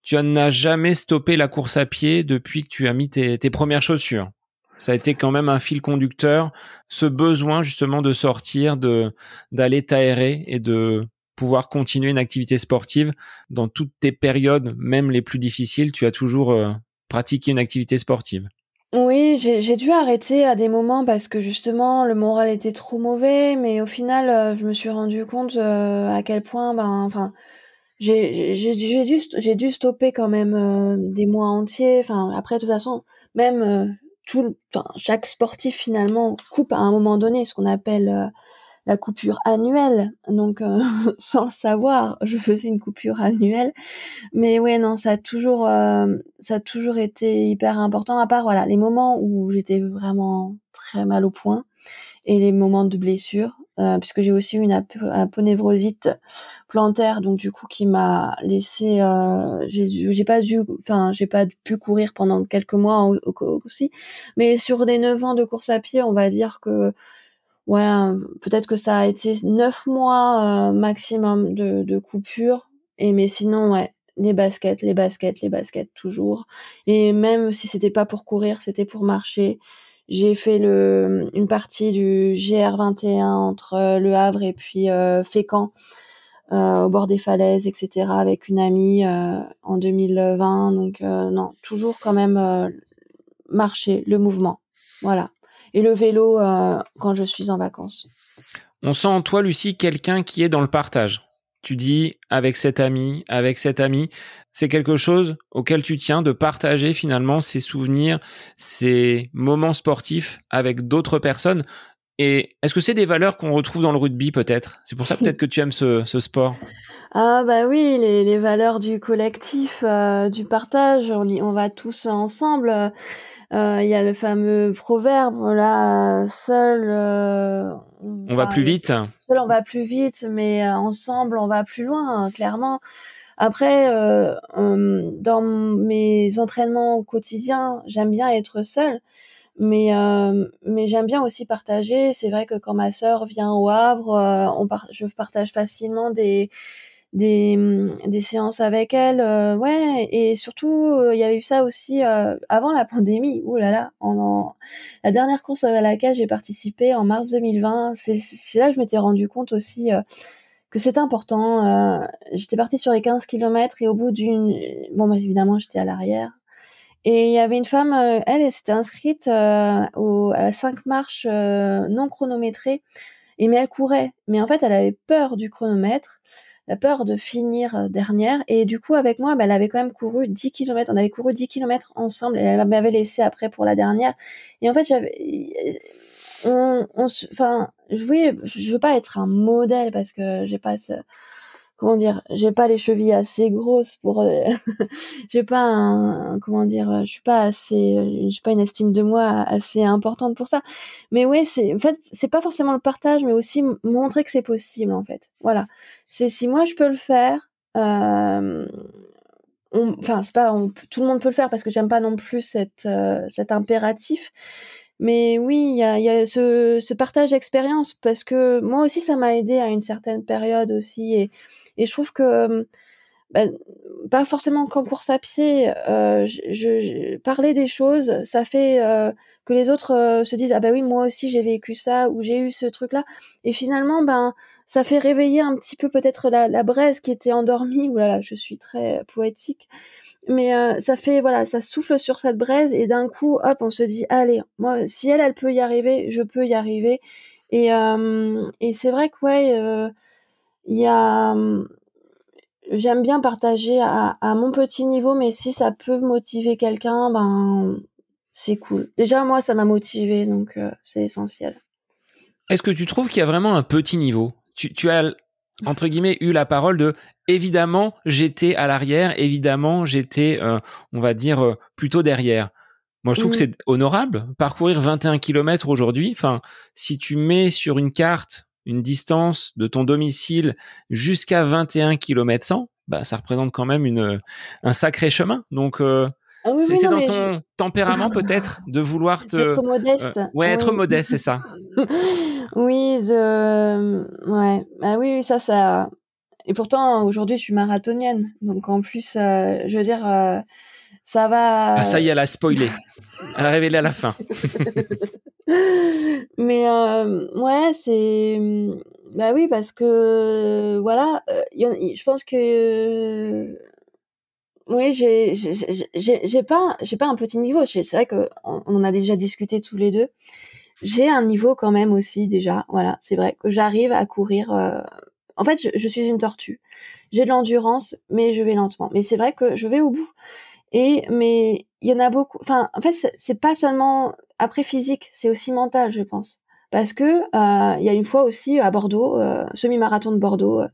Tu n'as jamais stoppé la course à pied depuis que tu as mis tes premières chaussures ça a été quand même un fil conducteur, ce besoin justement de sortir, de d'aller t'aérer et de pouvoir continuer une activité sportive dans toutes tes périodes, même les plus difficiles, tu as toujours euh, pratiqué une activité sportive.
Oui, j'ai dû arrêter à des moments parce que justement le moral était trop mauvais, mais au final, euh, je me suis rendu compte euh, à quel point, ben, enfin, j'ai dû, dû stopper quand même des mois entiers. Enfin, après, de toute façon, même chaque sportif finalement coupe à un moment donné ce qu'on appelle euh, la coupure annuelle. Donc, euh, sans le savoir, je faisais une coupure annuelle. Mais ouais, non, ça a toujours, euh, ça a toujours été hyper important. À part voilà, les moments où j'étais vraiment très mal au point et les moments de blessure, puisque j'ai aussi eu une aponevrosite plantaire, donc du coup qui m'a laissé, euh, j'ai pas pu courir pendant quelques mois aussi, mais sur les 9 ans de course à pied, on va dire que ouais, peut-être que ça a été 9 mois euh, maximum de, de coupure, et mais sinon ouais, les baskets, les baskets, les baskets toujours, et même si c'était pas pour courir, c'était pour marcher. J'ai fait le, une partie du GR21 entre le Havre et puis Fécamp. au bord des falaises, etc., avec une amie en 2020. Donc non, toujours quand même marcher, le mouvement, voilà. Et le vélo quand je suis en vacances.
On sent en toi, Lucie, quelqu'un qui est dans le partage. Tu dis avec cet ami, avec cet ami, c'est quelque chose auquel tu tiens de partager finalement ces souvenirs, ces moments sportifs avec d'autres personnes. Et est-ce que c'est des valeurs qu'on retrouve dans le rugby peut-être? C'est pour ça peut-être que tu aimes ce, sport.
Ah bah oui, les, valeurs du collectif, euh, du partage, on, y, on va tous ensemble. Euh, il y a le fameux proverbe là, seul.
Euh, on va plus vite.
Seul on va plus vite, mais euh, ensemble on va plus loin, hein, clairement. Après, dans mes entraînements au quotidien, j'aime bien être seule, mais mais j'aime bien aussi partager. C'est vrai que quand ma sœur vient au Havre, on je partage facilement des des, mmh, des séances avec elle. Euh, ouais, et surtout, euh, il y avait eu ça aussi euh, avant la pandémie. Ouh la dernière course à laquelle j'ai participé en mars 2020, c'est là que je m'étais rendu compte aussi que c'était important. j'étais partie sur les 15 km et au bout d'une... Bon, évidemment, j'étais à l'arrière. Et il y avait une femme, elle, elle s'était inscrite au, à 5 marches non chronométrées. Et mais elle courait. Mais en fait, elle avait peur du chronomètre la peur de finir euh, dernière. Et du coup, avec moi, bah, elle avait quand même couru 10 km. On avait couru 10 km ensemble et elle m'avait laissé après pour la dernière. Et en fait, j'avais, on, on, enfin, oui, je veux pas être un modèle parce que j'ai pas ce, comment dire, j'ai pas les chevilles assez grosses pour, euh, j'ai pas un, comment dire, je suis pas assez, j'ai pas une estime de moi assez importante pour ça. Mais oui, c'est, en fait, c'est pas forcément le partage, mais aussi montrer que c'est possible, en fait. Voilà. C'est si moi je peux le faire, euh, enfin, c'est pas, tout le monde peut le faire parce que j'aime pas non plus cette, euh, cet impératif. Mais oui, il y a, y a, ce, partage d'expérience parce que moi aussi, ça m'a aidé à une certaine période aussi. Et, et je trouve que, bah, pas forcément qu'en course à pied, euh, je, parler des choses, ça fait euh, que les autres euh, se disent ah bah oui moi aussi j'ai vécu ça ou j'ai eu ce truc là. Et finalement ben ça fait réveiller un petit peu peut-être la, la braise qui était endormie. Ouh là là, je suis très poétique. Mais euh, ça fait voilà ça souffle sur cette braise et d'un coup hop on se dit allez moi si elle elle peut y arriver je peux y arriver. Et euh, et c'est vrai que ouais euh, il y a j'aime bien partager à, à, mon petit niveau mais si ça peut motiver quelqu'un ben c'est cool. Déjà moi ça m'a motivé donc c'est essentiel.
Est-ce que tu trouves qu'il y a vraiment un petit niveau? Tu, tu as entre guillemets eu la parole de évidemment j'étais à l'arrière, évidemment j'étais euh, on va dire euh, plutôt derrière. Moi je trouve que c'est honorable parcourir 21 km aujourd'hui. Enfin, si tu mets sur une carte une distance de ton domicile jusqu'à 21 km 100, bah ça représente quand même une un sacré chemin. Donc euh, ah c'est dans ton tempérament peut-être de vouloir te
être modeste.
ouais, être modeste, c'est ça.
Oui, de... ouais, bah oui, ça, ça. Et pourtant, aujourd'hui, je suis marathonienne, donc en plus, euh, je veux dire, euh, ça va.
Ah ça y est, elle a spoilé. elle a révélé à la fin.
Mais euh, ouais, c'est. Bah oui, parce que voilà, je pense que oui, j'ai j'ai pas j'ai pas un petit niveau. C'est vrai que on en a déjà discuté tous les deux j'ai un niveau quand même aussi déjà. Voilà, c'est vrai que j'arrive à courir. Euh, en fait, je, suis une tortue. J'ai de l'endurance, mais je vais lentement. Mais c'est vrai que je vais au bout. Et mais il y en a beaucoup. Enfin, en fait, c'est pas seulement après physique, c'est aussi mental, je pense parce que euh, il y a une fois aussi à Bordeaux, euh, semi-marathon de Bordeaux, euh,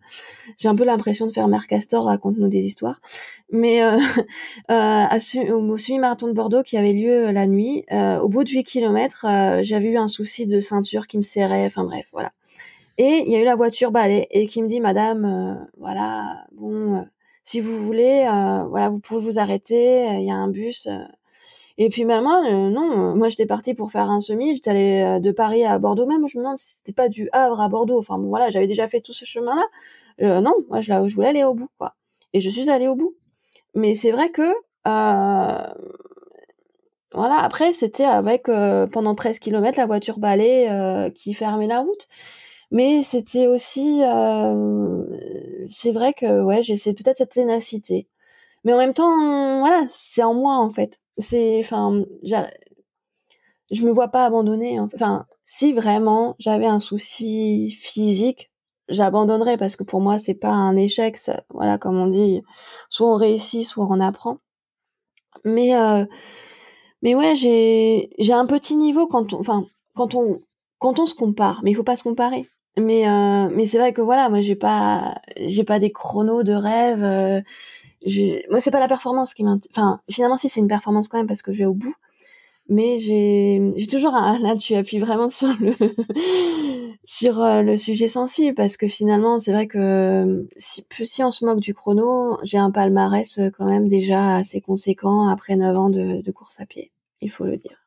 j'ai un peu l'impression de faire Mère Castor raconte-nous des histoires, mais à au semi-marathon de Bordeaux qui avait lieu la nuit, au bout de 8 km, j'avais eu un souci de ceinture qui me serrait, enfin bref, voilà. Et il y a eu la voiture balai et qui me dit Madame, voilà, bon, si vous voulez, voilà, vous pouvez vous arrêter, il y a un bus. Et puis maman, euh, non, euh, moi j'étais partie pour faire un semi, j'étais allée euh, de Paris à Bordeaux même, je me demande si c'était pas du Havre à Bordeaux. Enfin bon voilà, j'avais déjà fait tout ce chemin-là. Euh, non, moi je, voulais aller au bout quoi. Et je suis allée au bout. Mais c'est vrai que voilà, après, c'était avec pendant 13 km la voiture balai qui fermait la route. Mais c'était aussi, c'est vrai que ouais, j'ai peut-être cette ténacité. Mais en même temps, voilà, c'est en moi en fait. C'est, enfin, je me vois pas abandonner. Enfin, si vraiment j'avais un souci physique, j'abandonnerais parce que pour moi c'est pas un échec. Voilà, comme on dit, soit on réussit, soit on apprend. Mais euh, mais ouais, j'ai j'ai un petit niveau quand on, enfin quand on quand on se compare, mais il faut pas se comparer. Mais euh, mais c'est vrai que voilà, moi j'ai pas j'ai pas des chronos de rêve. Euh, moi c'est pas la performance qui m'intéresse. Enfin finalement si c'est une performance quand même parce que je vais au bout mais j'ai toujours un, là tu appuies vraiment sur le sur euh, le sujet sensible parce que finalement c'est vrai que si on se moque du chrono j'ai un palmarès euh, quand même déjà assez conséquent après 9 ans de, de course à pied. Il faut le dire.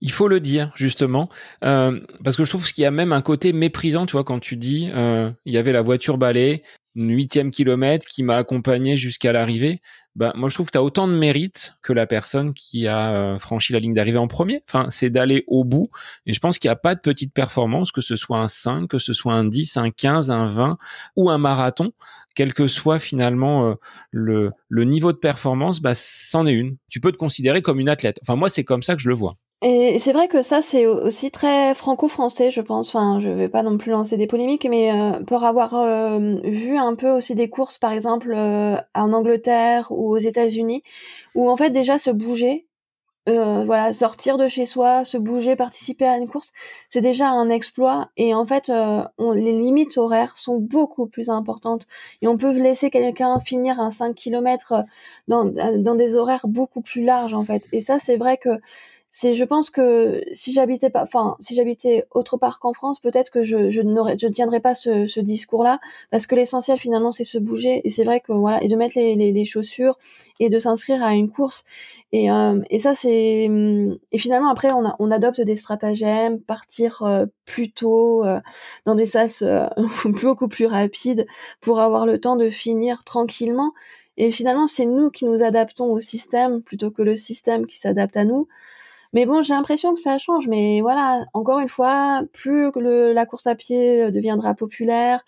Il faut le dire justement. Euh, parce que je trouve qu'il y a même un côté méprisant tu vois quand tu dis il y avait la voiture balai huitième kilomètre qui m'a accompagné jusqu'à l'arrivée, bah moi je trouve que tu as autant de mérite que la personne qui a euh, franchi la ligne d'arrivée en premier. Enfin, c'est d'aller au bout. Et je pense qu'il n'y a pas de petite performance, que ce soit un 5, que ce soit un 10, un 15, un 20 ou un marathon, quel que soit finalement euh, le, niveau de performance, bah c'en est une. Tu peux te considérer comme une athlète. Enfin moi c'est comme ça que je le vois.
Et c'est vrai que ça, c'est aussi très franco-français, je pense. Enfin, je vais pas non plus lancer des polémiques, mais euh, pour avoir euh, vu un peu aussi des courses, par exemple, euh, en Angleterre ou aux États-Unis, où en fait déjà se bouger, voilà, sortir de chez soi, se bouger, participer à une course, c'est déjà un exploit. Et en fait, les limites horaires sont beaucoup plus importantes. Et on peut laisser quelqu'un finir un 5 km dans, dans des horaires beaucoup plus larges, en fait. Et ça, c'est vrai que c'est je pense que si j'habitais pas enfin si j'habitais autre part qu'en France peut-être que je je n'aurais je ne tiendrais pas ce, ce discours là parce que l'essentiel finalement c'est se bouger et c'est vrai que voilà et de mettre les, les, les chaussures et de s'inscrire à une course et euh, et ça c'est et finalement après on a, on adopte des stratagèmes partir euh, plus tôt euh, dans des sas beaucoup plus rapides pour avoir le temps de finir tranquillement et finalement c'est nous qui nous adaptons au système plutôt que le système qui s'adapte à nous mais bon, j'ai l'impression que ça change. Mais voilà, encore une fois, plus la course à pied deviendra populaire,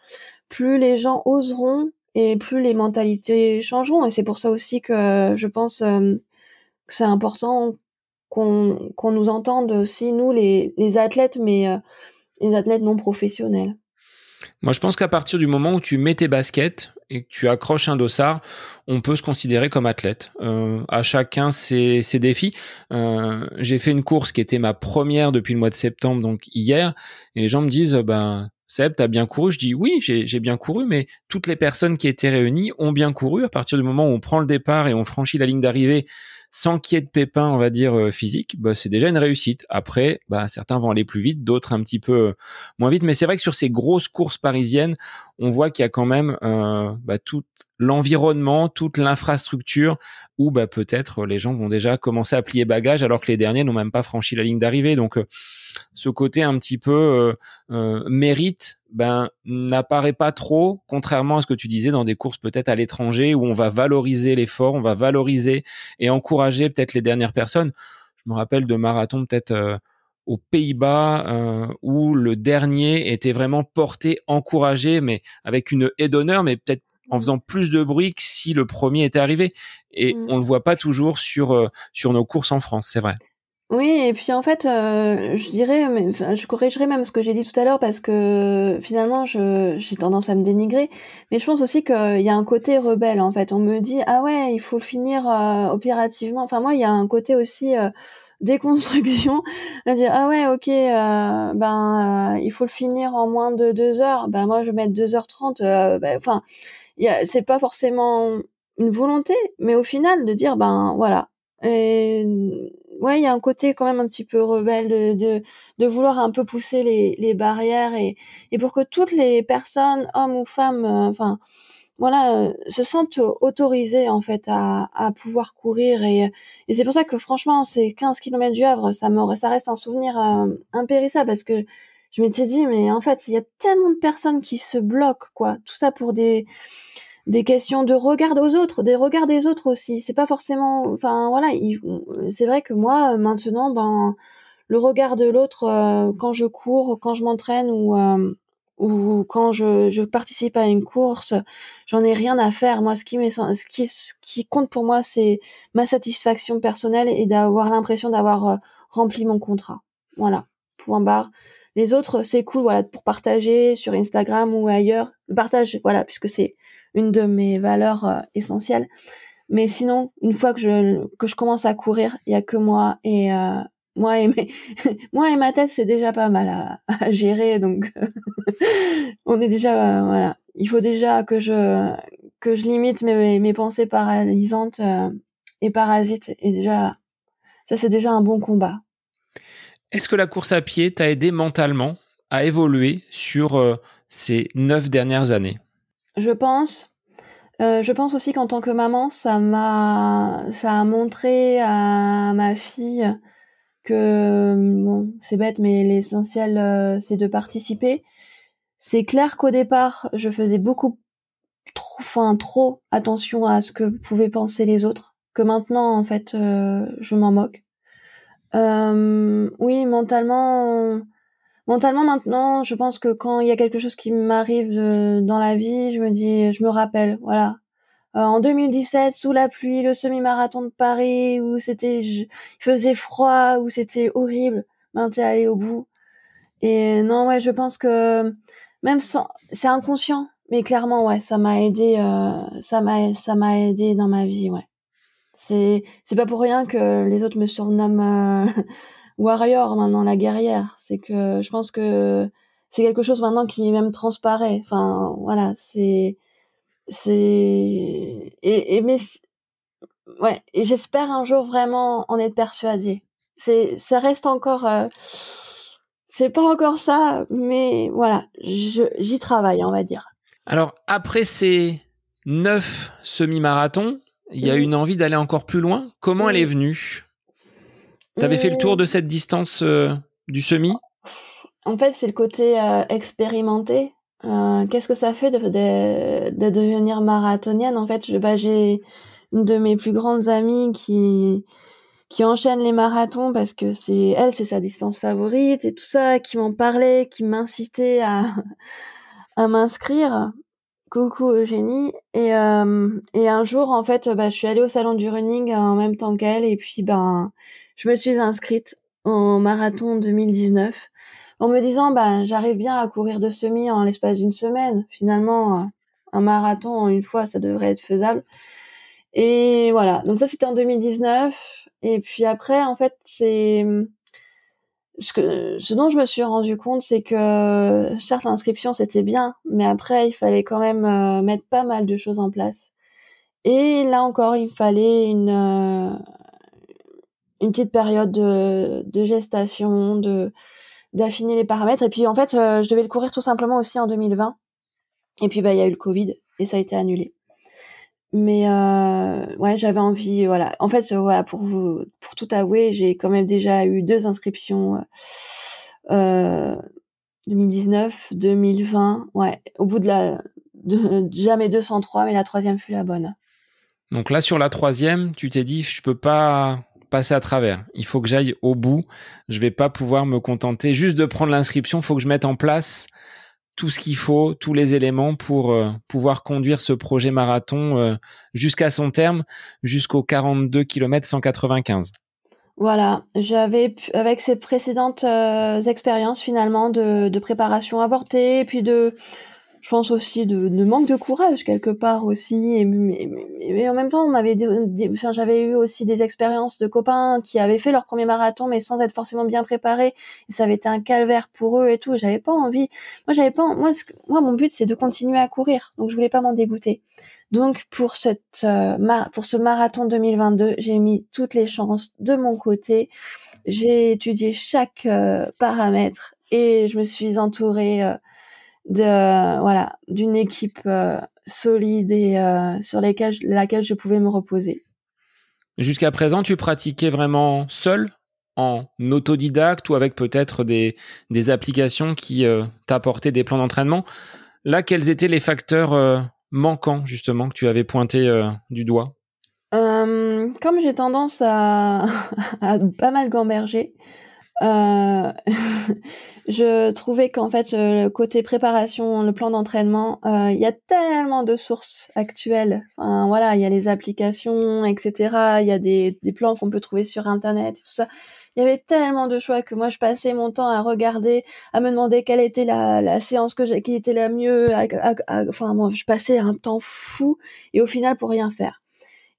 plus les gens oseront et plus les mentalités changeront. Et c'est pour ça aussi que je pense euh, que c'est important qu'on nous entende aussi, nous, les, les athlètes, mais euh, les athlètes non professionnels.
Moi, je pense qu'à partir du moment où tu mets tes baskets et que tu accroches un dossard, on peut se considérer comme athlète. Euh, à chacun ses, ses défis. Euh, j'ai fait une course qui était ma première depuis le mois de septembre, donc hier, et les gens me disent, ben, Seb, t'as bien couru Je dis oui, j'ai bien couru, mais toutes les personnes qui étaient réunies ont bien couru. À partir du moment où on prend le départ et on franchit la ligne d'arrivée, sans qu'il y ait de pépins, on va dire, euh, physiques, bah, c'est déjà une réussite. Après, bah, certains vont aller plus vite, d'autres un petit peu euh, moins vite. Mais c'est vrai que sur ces grosses courses parisiennes, on voit qu'il y a quand même euh, bah, tout l'environnement, toute l'infrastructure où bah, peut-être les gens vont déjà commencer à plier bagages alors que les derniers n'ont même pas franchi la ligne d'arrivée. Donc, ce côté un petit peu mérite ben n'apparaît pas trop, contrairement à ce que tu disais dans des courses peut-être à l'étranger où on va valoriser l'effort, on va valoriser et encourager peut-être les dernières personnes. Je me rappelle de marathon peut-être euh, aux Pays-Bas euh, où le dernier était vraiment porté, encouragé, mais avec une haie d'honneur, mais peut-être en faisant plus de bruit que si le premier était arrivé. Et mmh. on le voit pas toujours sur euh, sur nos courses en France, c'est vrai.
Oui, et puis en fait, euh, je dirais, mais, je corrigerai même ce que j'ai dit tout à l'heure parce que finalement, j'ai tendance à me dénigrer. Mais je pense aussi qu'il y a un côté rebelle en fait. On me dit ah ouais, il faut le finir opérativement. Enfin moi, il y a un côté aussi déconstruction, à dire ah ouais, ok, euh, ben il faut le finir en moins de deux heures. Ben moi, je vais mettre deux heures trente. Ben, enfin, c'est pas forcément une volonté, mais au final de dire ben voilà. Et ouais, il y a un côté quand même un petit peu rebelle de, de, de vouloir un peu pousser les, les barrières et, et pour que toutes les personnes, hommes ou femmes, euh, enfin, voilà, euh, se sentent autorisées en fait à, à pouvoir courir et, et c'est pour ça que franchement, ces 15 km du Havre, ça me, ça reste un souvenir euh, impérissable parce que je m'étais dit, mais en fait, il y a tellement de personnes qui se bloquent, quoi. Tout ça pour des, questions de regard aux autres, des regards des autres aussi. C'est pas forcément, enfin voilà, c'est vrai que moi maintenant, ben le regard de l'autre euh, quand je cours, quand je m'entraîne ou euh, ou quand je, je, participe à une course, j'en ai rien à faire. Moi, ce qui, ce qui, ce qui compte pour moi, c'est ma satisfaction personnelle et d'avoir l'impression d'avoir euh, rempli mon contrat. Voilà, point barre. Les autres, c'est cool, voilà, pour partager sur Instagram ou ailleurs. Le partage, voilà, puisque c'est une de mes valeurs euh, essentielles. Mais sinon, une fois que je que je commence à courir, il y a que moi et euh, moi et mes, moi et ma tête, c'est déjà pas mal à, à gérer. Donc, on est déjà euh, voilà. Il faut déjà que je que je limite mes mes pensées paralysantes et parasites. Et déjà, ça c'est déjà un bon combat.
Est-ce que la course à pied t'a aidé mentalement à évoluer sur euh, ces neuf dernières années?
Je pense. Euh, je pense aussi qu'en tant que maman, ça m'a, ça a montré à ma fille que bon, c'est bête, mais l'essentiel euh, c'est de participer. C'est clair qu'au départ, je faisais beaucoup trop, enfin trop attention à ce que pouvaient penser les autres. Que maintenant, en fait, je m'en moque. Euh, oui, mentalement, mentalement maintenant, je pense que quand il y a quelque chose qui m'arrive euh, dans la vie, je me dis, je me rappelle, voilà. Euh, en 2017, sous la pluie, le semi-marathon de Paris, où c'était, il faisait froid, où c'était horrible, ben t'es allé au bout. Et non, ouais, je pense que même sans, c'est inconscient, mais clairement, ouais, ça m'a aidé, ça m'a, ça m'a aidé dans ma vie, ouais. C'est c'est pas pour rien que les autres me surnomment euh, warrior maintenant la guerrière. C'est que je pense que c'est quelque chose maintenant qui même transparaît. Enfin voilà, c'est c'est et, et mais ouais et j'espère un jour vraiment en être persuadée. C'est ça reste encore euh, c'est pas encore ça, mais voilà, j'y travaille, on va dire.
Alors après ces neuf semi-marathons, il y a une envie d'aller encore plus loin. Comment elle est venue? Tu avais fait le tour de cette distance euh, du semi?
En fait, c'est le côté euh, expérimenté. Euh, qu'est-ce que ça fait de, de, devenir marathonienne En fait, bah, j'ai une de mes plus grandes amies qui qui enchaîne les marathons parce que c'est elle, c'est sa distance favorite et tout ça, qui m'en parlait, qui m'incitait à à m'inscrire. Coucou Eugénie. Et, euh, et un jour, en fait, bah, je suis allée au salon du running en même temps qu'elle. Et puis, ben, je me suis inscrite au marathon 2019 en me disant, bah, j'arrive bien à courir de semi en l'espace d'une semaine. Finalement, un marathon une fois, ça devrait être faisable. Et voilà. Donc ça, c'était en 2019. Et puis après, en fait, c'est ce, dont je me suis rendu compte, c'est que certes l'inscription c'était bien, mais après il fallait quand même euh, mettre pas mal de choses en place. Et là encore, il fallait une euh, une petite période de, de gestation, de d'affiner les paramètres. Et puis en fait, euh, je devais le courir tout simplement aussi en 2020. Et puis bah il y a eu le Covid et ça a été annulé. Mais euh, ouais, j'avais envie, voilà. En fait, voilà, pour vous, pour tout avouer, j'ai quand même déjà eu deux inscriptions. Euh, 2019, 2020, ouais. Au bout de la, jamais 203, mais la troisième fut la bonne.
Donc là, sur la troisième, tu t'es dit, je peux pas passer à travers. Il faut que j'aille au bout. Je vais pas pouvoir me contenter juste de prendre l'inscription. Il faut que je mette en place tout ce qu'il faut, tous les éléments pour euh, pouvoir conduire ce projet marathon euh, jusqu'à son terme, jusqu'aux 42 km 195.
Voilà, j'avais avec ces précédentes euh, expériences finalement de, de, préparation avortée puis de je pense aussi de, de, manque de courage quelque part aussi et, mais, en même temps on enfin, j'avais eu aussi des expériences de copains qui avaient fait leur premier marathon mais sans être forcément bien préparés et ça avait été un calvaire pour eux et tout j'avais pas envie. Moi j'avais pas moi moi mon but c'est de continuer à courir donc je voulais pas m'en dégoûter. Donc pour cette euh, pour ce marathon 2022 j'ai mis toutes les chances de mon côté. J'ai étudié chaque euh, paramètre et je me suis entourée euh, de voilà d'une équipe euh, solide et euh, sur lesquelles, laquelle je pouvais me reposer.
Jusqu'à présent, tu pratiquais vraiment seul, en autodidacte ou avec peut-être des, des applications qui euh, t'apportaient des plans d'entraînement. Là, quels étaient les facteurs manquant justement que tu avais pointé du doigt?
Comme j'ai tendance à, à pas mal gamberger, euh, je trouvais qu'en fait, euh, le côté préparation, le plan d'entraînement, euh, il y a tellement de sources actuelles. Enfin, voilà, il y a les applications, etc. Il y a des, des plans qu'on peut trouver sur Internet et tout ça. Il y avait tellement de choix que moi, je passais mon temps à regarder, à me demander quelle était la, la séance que j'ai, qui était la mieux. enfin, moi, je passais un temps fou et au final pour rien faire.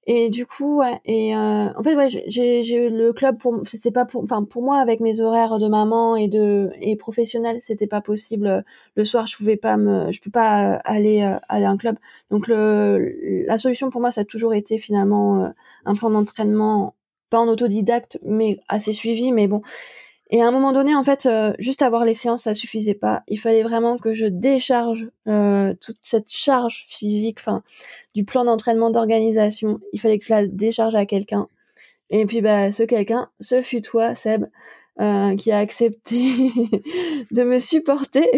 Et du coup, ouais, et euh, en fait, ouais, j'ai, j'ai le club pour, c'était pas pour, enfin pour moi avec mes horaires de maman et de et professionnel, c'était pas possible. Le soir, je pouvais pas me, je peux pas euh, aller euh, aller à un club. Donc le, la solution pour moi, ça a toujours été finalement un plan d'entraînement, pas en autodidacte, mais assez suivi. Mais bon, et à un moment donné, en fait, juste avoir les séances, ça suffisait pas. Il fallait vraiment que je décharge euh, toute cette charge physique, enfin, du plan d'entraînement d'organisation. Il fallait que je la décharge à quelqu'un. Et puis, bah, ce quelqu'un, ce fut toi, Seb, euh, qui a accepté de me supporter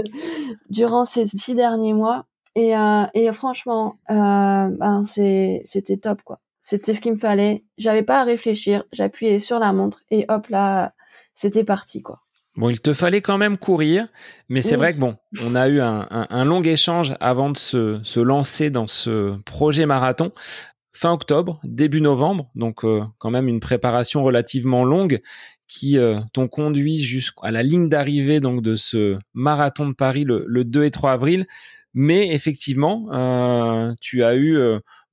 durant ces six derniers mois. Et, euh, et franchement, euh, ben, c'était top, quoi. C'était ce qu'il me fallait. J'avais pas à réfléchir. J'appuyais sur la montre et hop là, c'était parti, quoi.
Bon, il te fallait quand même courir, mais c'est vrai que bon, on a eu un, long échange avant de se, lancer dans ce projet marathon. Fin octobre, début novembre, donc euh, quand même une préparation relativement longue qui euh, t'ont conduit jusqu'à la ligne d'arrivée donc de ce marathon de Paris le, 2 et 3 avril. Mais effectivement, euh, tu as eu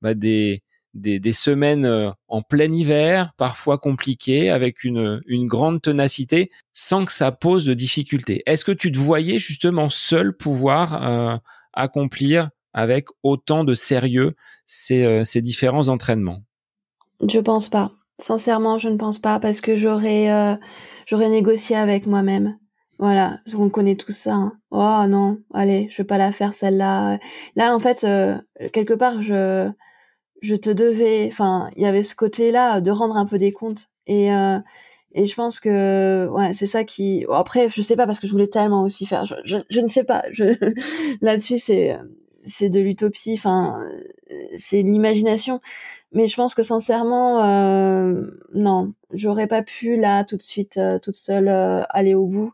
bah, des, des, semaines euh, en plein hiver, parfois compliquées, avec une, grande ténacité, sans que ça pose de difficultés. Est-ce que tu te voyais justement seul pouvoir euh, accomplir avec autant de sérieux ces, euh, différents entraînements?
Je pense pas. Sincèrement, je ne pense pas parce que j'aurais négocié avec moi-même. Voilà, on connaît tout ça. Hein. Oh non, allez, je vais pas la faire celle-là. Là, en fait, quelque part, je je te devais, enfin, il y avait ce côté-là de rendre un peu des comptes. Et, euh, et je pense que, ouais, c'est ça qui. Après, je sais pas parce que je voulais tellement aussi faire. Je, je, ne sais pas. Je... Là-dessus, c'est c'est de l'utopie. Enfin, c'est l'imagination. Mais je pense que sincèrement, euh, non, j'aurais pas pu là tout de suite, euh, toute seule, euh, aller au bout.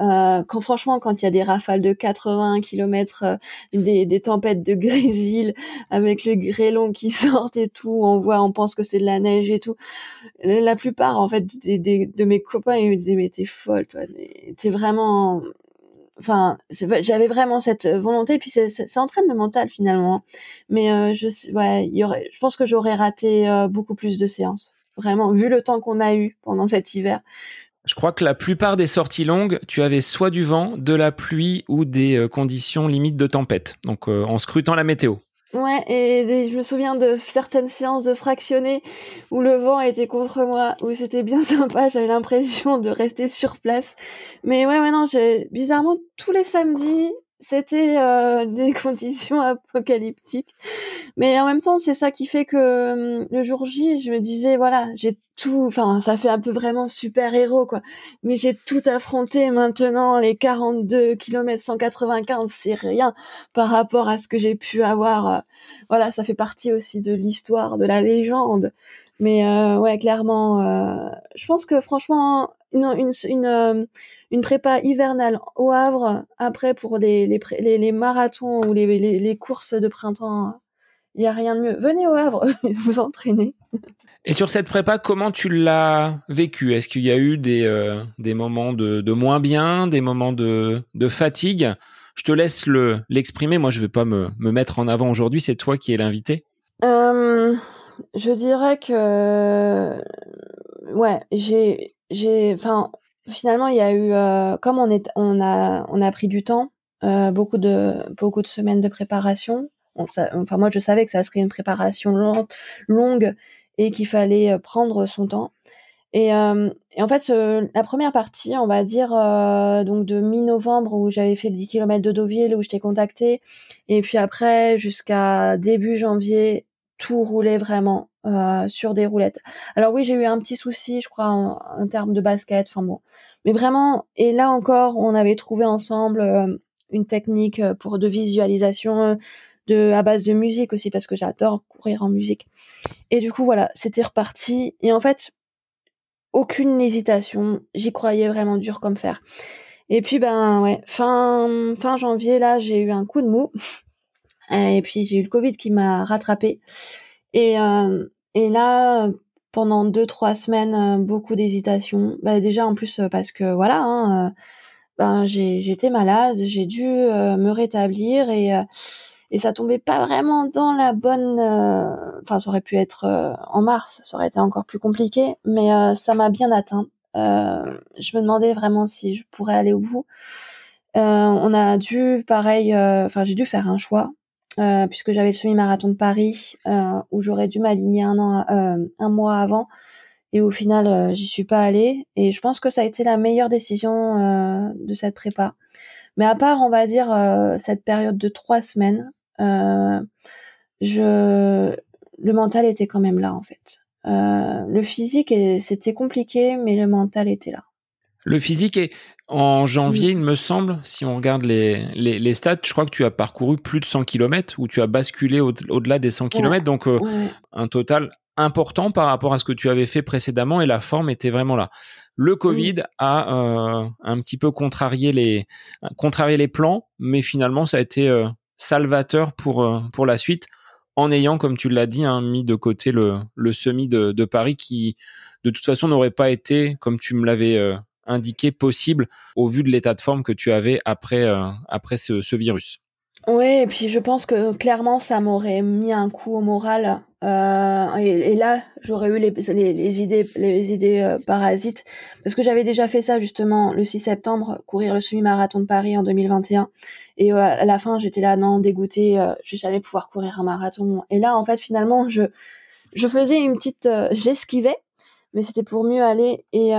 Euh, quand franchement, quand il y a des rafales de 80 km, euh, des, des, tempêtes de grésil avec le grêlon qui sortent et tout, on voit, on pense que c'est de la neige et tout. La plupart, en fait, des, des, de mes copains, ils me disaient mais t'es folle, toi, t'es vraiment. Enfin, j'avais vraiment cette volonté, puis ça entraîne le mental finalement. Mais euh, je, ouais, y aurait, je pense que j'aurais raté euh, beaucoup plus de séances. Vraiment, vu le temps qu'on a eu pendant cet hiver,
je crois que la plupart des sorties longues, tu avais soit du vent, de la pluie ou des euh, conditions limites de tempête. Donc euh, en scrutant la météo.
Ouais, et je me souviens de certaines séances de fractionnés où le vent était contre moi, où c'était bien sympa, j'avais l'impression de rester sur place. Mais ouais, maintenant, bizarrement tous les samedis, c'était euh, des conditions apocalyptiques. Mais en même temps, c'est ça qui fait que hum, le jour J, je me disais, voilà, j'ai tout, enfin, ça fait un peu vraiment super-héros, quoi. Mais j'ai tout affronté maintenant, les 42 km 195, c'est rien par rapport à ce que j'ai pu avoir. Euh, voilà, ça fait partie aussi de l'histoire, de la légende. Mais euh, ouais, clairement, euh, je pense que franchement, une, une, une une prépa hivernale au Havre, après pour les, les, les, marathons ou les, les, courses de printemps, il n'y a rien de mieux. Venez au Havre, vous entraînez.
Et sur cette prépa, comment tu l'as vécu? Est-ce qu'il y a eu des, euh, des moments de, de, moins bien, des moments de, de fatigue? Je te laisse le, l'exprimer. Moi, je ne vais pas me, me, mettre en avant aujourd'hui. C'est toi qui es l'invité.
Euh, je dirais que ouais, j'ai j'ai enfin finalement, il y a eu, euh, comme on, a, pris du temps, euh, beaucoup, de, semaines de préparation. enfin, moi, je savais que ça serait une préparation longue, et qu'il fallait euh, prendre son temps. Et, en fait, la première partie, on va dire, donc de mi-novembre où j'avais fait le 10 km de Deauville, où je t'ai contacté, et puis après, jusqu'à début janvier, tout roulait vraiment sur des roulettes. Alors oui, j'ai eu un petit souci, je crois, en, en termes de basket. Enfin bon, mais vraiment, et là encore, on avait trouvé ensemble euh, une technique euh, pour de visualisation, de à base de musique aussi parce que j'adore courir en musique. Et du coup voilà, c'était reparti. Et en fait, aucune hésitation, j'y croyais vraiment dur comme fer. Et puis ben ouais, fin fin janvier là, j'ai eu un coup de mou. Et puis j'ai eu le Covid qui m'a rattrapé. Et euh, et là pendant deux trois semaines, euh, beaucoup d'hésitation. Bah, déjà en plus euh, parce que voilà, hein, ben j'étais malade, j'ai dû me rétablir et et ça tombait pas vraiment dans la bonne. Enfin, ça aurait pu être en mars, ça aurait été encore plus compliqué, mais ça m'a bien atteint. Euh, je me demandais vraiment si je pourrais aller au bout. Euh, on a dû, pareil, euh, enfin j'ai dû faire un choix puisque j'avais le semi-marathon de Paris où j'aurais dû m'aligner un an, un mois avant. Et au final, j'y suis pas allée. Et je pense que ça a été la meilleure décision de cette prépa. Mais à part, on va dire, cette période de trois semaines, je, le mental était quand même là, en fait. Euh, le physique, c'était compliqué, mais le mental était là.
Le physique est en janvier, il me semble, si on regarde les, les, stats, je crois que tu as parcouru plus de 100 km ou tu as basculé au-delà des 100 km, donc euh, un total important par rapport à ce que tu avais fait précédemment et la forme était vraiment là. Le Covid a euh, un petit peu contrarié les, contrarié les plans, mais finalement ça a été salvateur pour, pour la suite en ayant, comme tu l'as dit, hein, mis de côté le, le semi de, Paris qui, de toute façon, n'aurait pas été, comme tu me l'avais euh, indiqué, possible au vu de l'état de forme que tu avais après, euh, après ce, virus.
Oui, et puis je pense que clairement, ça m'aurait mis un coup au moral. Euh, et, là, j'aurais eu les, les, idées, les idées parasites. Parce que j'avais déjà fait ça justement le 6 septembre, courir le semi-marathon de Paris en 2021. Et euh, à la fin, j'étais là, non, dégoûtée, euh, j'allais pouvoir courir un marathon. Et là, en fait, finalement, je, je faisais une petite, euh, j'esquivais, mais c'était pour mieux aller. Et,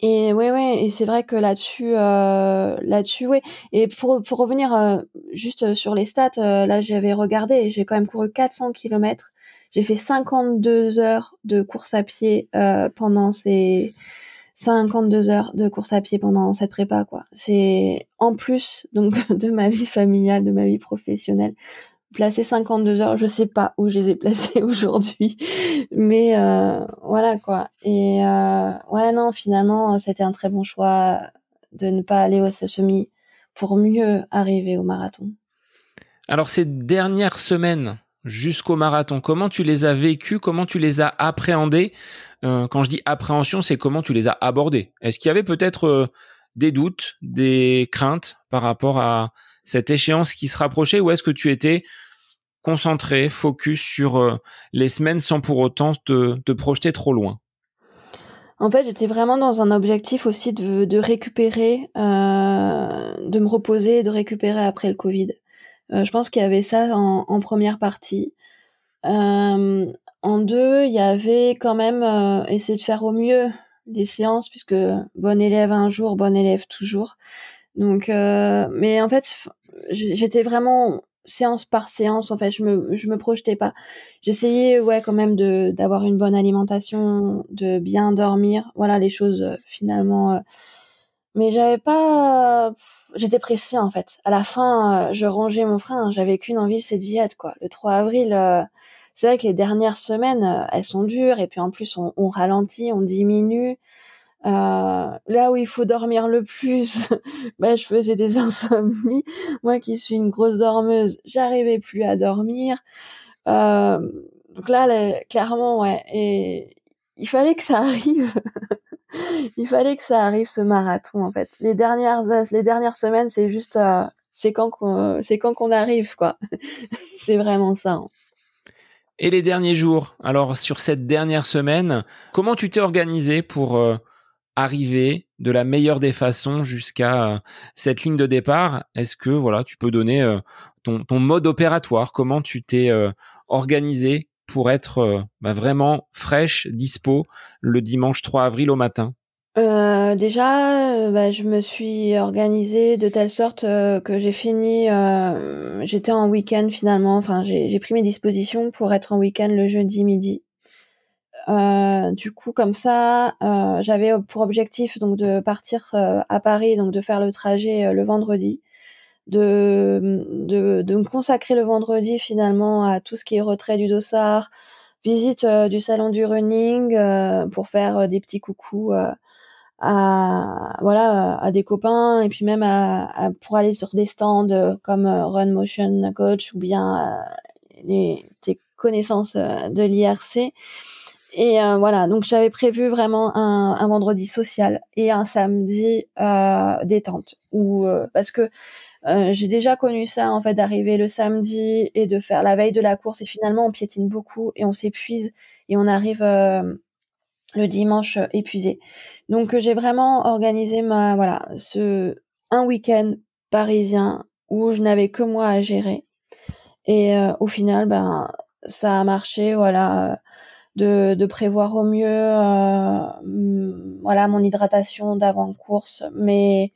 et ouais, ouais, et c'est vrai que là-dessus, là-dessus, ouais. Et pour, pour revenir juste sur les stats, là, j'avais regardé, j'ai quand même couru 400 km. J'ai fait 52 heures de course à pied pendant ces 52 heures de course à pied pendant cette prépa, quoi. C'est en plus donc de ma vie familiale, de ma vie professionnelle. Placer 52 heures, je sais pas où je les ai placées aujourd'hui, mais euh, voilà quoi. Et euh, ouais non, finalement c'était un très bon choix de ne pas aller au semi pour mieux arriver au marathon.
Alors ces dernières semaines jusqu'au marathon, comment tu les as vécues, comment tu les as appréhendées? Euh, quand je dis appréhension, c'est comment tu les as abordés. Est-ce qu'il y avait peut-être euh, des doutes, des craintes par rapport à cette échéance qui se rapprochait ou est-ce que tu étais concentré, focus sur euh, les semaines sans pour autant te, projeter trop loin?
En fait, j'étais vraiment dans un objectif aussi de, récupérer, de me reposer et de récupérer après le Covid. je pense qu'il y avait ça en, première partie. En deux, il y avait quand même euh, essayer de faire au mieux les séances, puisque bon élève un jour, bon élève toujours. Donc, euh, mais en fait, j'étais vraiment séance par séance. En fait, je me je me projetais pas. J'essayais, ouais, quand même de d'avoir une bonne alimentation, de bien dormir. Voilà les choses euh, finalement. mais j'avais pas. J'étais pressée en fait. À la fin, je rangeais mon frein. J'avais qu'une envie, c'est d'y être quoi. Le 3 avril c'est vrai que les dernières semaines, euh, elles sont dures et puis en plus on ralentit, on diminue. Euh, là où il faut dormir le plus, bah, je faisais des insomnies. Moi qui suis une grosse dormeuse, j'arrivais plus à dormir. Euh, donc là, clairement, ouais. Et il fallait que ça arrive. il fallait que ça arrive ce marathon en fait. Les dernières, les dernières semaines, c'est juste, euh, c'est quand qu'on, c'est quand qu'on arrive quoi. c'est vraiment ça. Hein.
Et les derniers jours, alors sur cette dernière semaine, comment tu t'es organisé pour arriver de la meilleure des façons jusqu'à euh, cette ligne de départ Est-ce que voilà, tu peux donner euh, ton, mode opératoire? Comment tu t'es organisé pour être bah, vraiment fraîche, dispo le dimanche 3 avril au matin?
Euh, déjà, euh, bah, je me suis organisée de telle sorte euh, que j'ai fini. J'étais en week-end finalement. Enfin, j'ai pris mes dispositions pour être en week-end le jeudi midi. Du coup, comme ça, j'avais pour objectif donc de partir à Paris, donc de faire le trajet le vendredi. de, de, de me consacrer le vendredi finalement à tout ce qui est retrait du dossard, visite du salon du running pour faire des petits coucous à voilà à des copains et puis même à, pour aller sur des stands comme Run Motion Coach ou bien les tes connaissances de l'IRC et voilà donc j'avais prévu vraiment un, un, vendredi social et un samedi euh, détente ou parce que euh, j'ai déjà connu ça en fait d'arriver le samedi et de faire la veille de la course et finalement on piétine beaucoup et on s'épuise et on arrive euh, le dimanche euh, épuisé. Donc j'ai vraiment organisé ma voilà ce un week-end parisien où je n'avais que moi à gérer et au final ben ça a marché voilà de, prévoir au mieux voilà mon hydratation d'avant course mais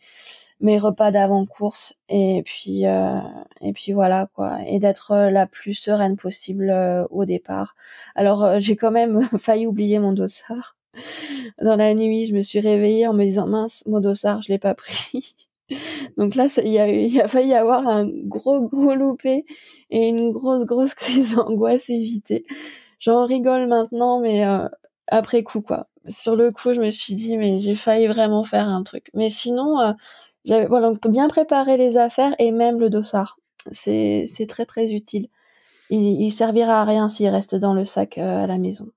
mes repas d'avant course et puis euh, et puis voilà quoi et d'être euh, la plus sereine possible euh, au départ. Alors j'ai quand même failli oublier mon dossard. Dans la nuit, je me suis réveillée en me disant mince, mon dossard, je l'ai pas pris. Donc là, il y a, il a failli y avoir un gros gros loupé et une grosse grosse crise d'angoisse évitée. J'en rigole maintenant, mais après coup quoi. Sur le coup, je me suis dit mais j'ai failli vraiment faire un truc. Mais sinon, voilà, donc bien préparer les affaires et même le dossard. C'est très très utile. Il, il servira à rien s'il reste dans le sac euh, à la maison.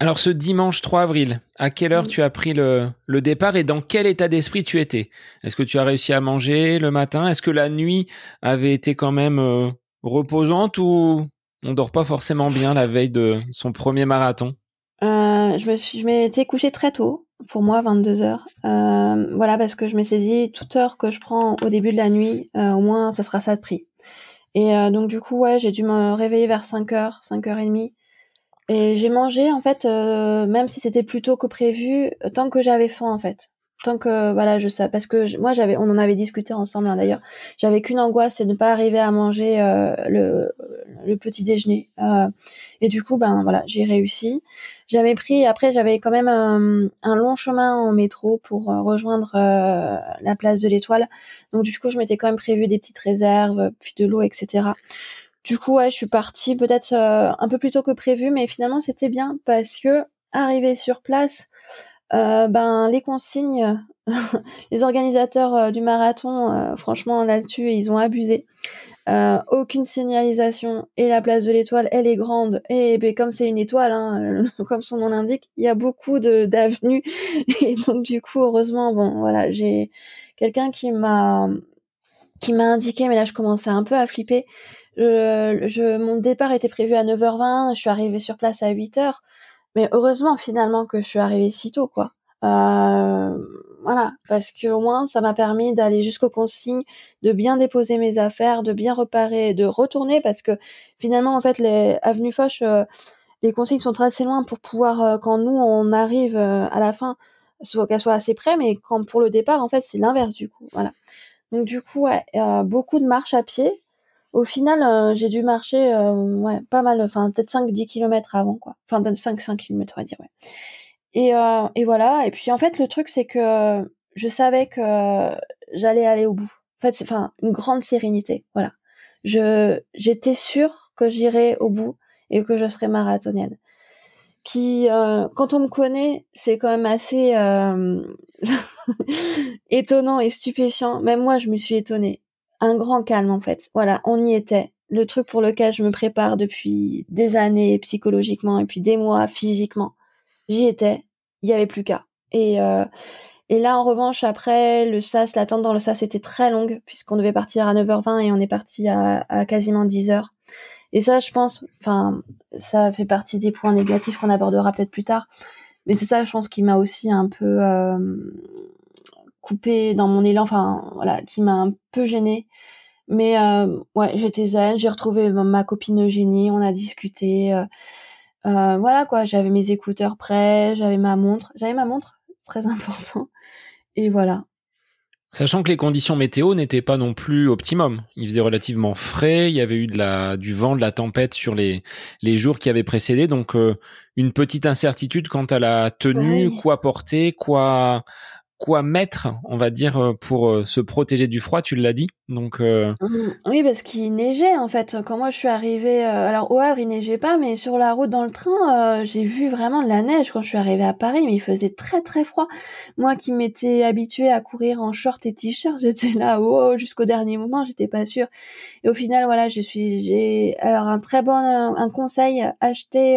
Alors ce dimanche 3 avril, à quelle heure tu as pris le, le, départ et dans quel état d'esprit tu étais? Est-ce que tu as réussi à manger le matin? Est-ce que la nuit avait été quand même euh, reposante ou on dort pas forcément bien la veille de son premier marathon
euh, Je me suis, je m'étais couché très tôt pour moi 22 heures. Euh, voilà parce que je m'étais dit toute heure que je prends au début de la nuit, euh, au moins ça sera ça de prix. Et donc du coup ouais j'ai dû me réveiller vers 5 heures, 5 heures et demie. Et j'ai mangé en fait même si c'était plus tôt que prévu, tant que j'avais faim en fait. Tant que voilà je sais parce que moi j'avais on en avait discuté ensemble hein, d'ailleurs. J'avais qu'une angoisse c'est de ne pas arriver à manger le, le petit déjeuner. et du coup ben voilà j'ai réussi. J'avais pris, après j'avais quand même un, long chemin en métro pour euh, rejoindre euh, la place de l'Étoile. Donc du coup, je m'étais quand même prévu des petites réserves, puis de l'eau, etc. Du coup, ouais, je suis partie peut-être euh, un peu plus tôt que prévu, mais finalement c'était bien parce que arrivé sur place, ben les consignes, les organisateurs du marathon, franchement là-dessus, ils ont abusé. Euh, aucune signalisation et la place de l'étoile elle est grande. Et ben, comme c'est une étoile hein, comme son nom l'indique il y a beaucoup d'avenues. Et donc du coup heureusement bon voilà j'ai quelqu'un qui m'a qui m'a indiqué mais là je commençais un peu à flipper. Mon départ était prévu à 9h20 je suis arrivée sur place à 8h mais heureusement finalement que je suis arrivée si tôt quoi euh, voilà, parce que au moins ça m'a permis d'aller jusqu'aux consignes, de bien déposer mes affaires, de bien reparer, de retourner parce que finalement en fait les avenues Foch, euh, les consignes sont assez loin pour pouvoir euh, quand nous on arrive à la fin, qu'elles soient assez près, mais quand pour le départ en fait c'est l'inverse du coup, voilà. Donc du coup beaucoup de marche à pied. Au final, j'ai dû marcher ouais, pas mal, enfin peut-être 5-10 km avant quoi, enfin 5-5 km on va dire ouais. Et, euh, et voilà. Et puis en fait, le truc, c'est que je savais que j'allais aller au bout. En fait, c'est enfin une grande sérénité. Voilà. Je j'étais sûre que j'irais au bout et que je serais marathonienne. Qui, euh, quand on me connaît, c'est quand même assez euh, étonnant et stupéfiant. Même moi, je me suis étonnée. Un grand calme, en fait. Voilà, on y était. Le truc pour lequel je me prépare depuis des années psychologiquement et puis des mois physiquement. J'y étais il y avait plus qu'à. Et euh, et là, en revanche, après, le SAS, l'attente dans le SAS était très longue, puisqu'on devait partir à 9h20 et on est parti à, à quasiment 10h. Et ça, je pense, enfin, ça fait partie des points négatifs qu'on abordera peut-être plus tard. Mais c'est ça, je pense, qui m'a aussi un peu euh, coupé dans mon élan, enfin, voilà, qui m'a un peu gênée. Mais euh, ouais, j'étais zen, j'ai retrouvé ma copine Eugénie, on a discuté. Euh, euh, voilà quoi, j'avais mes écouteurs prêts, j'avais ma montre, j'avais ma montre, très important. Et voilà.
Sachant que les conditions météo n'étaient pas non plus optimum. Il faisait relativement frais, il y avait eu de la, du vent, de la tempête sur les, les jours qui avaient précédé, donc une petite incertitude quant à la tenue, quoi porter, quoi quoi mettre, on va dire, pour se protéger du froid. Tu l'as dit. Donc mmh.
oui, parce qu'il neigeait en fait. Quand moi je suis arrivée, alors au Havre il neigeait pas, mais sur la route dans le train, j'ai vu vraiment de la neige quand je suis arrivée à Paris. Mais il faisait très très froid. Moi qui m'étais habituée à courir en short et t-shirt, j'étais là, oh, jusqu'au dernier moment, j'étais pas sûre. Et au final, voilà, je suis, j'ai alors un très bon, un, conseil, acheter,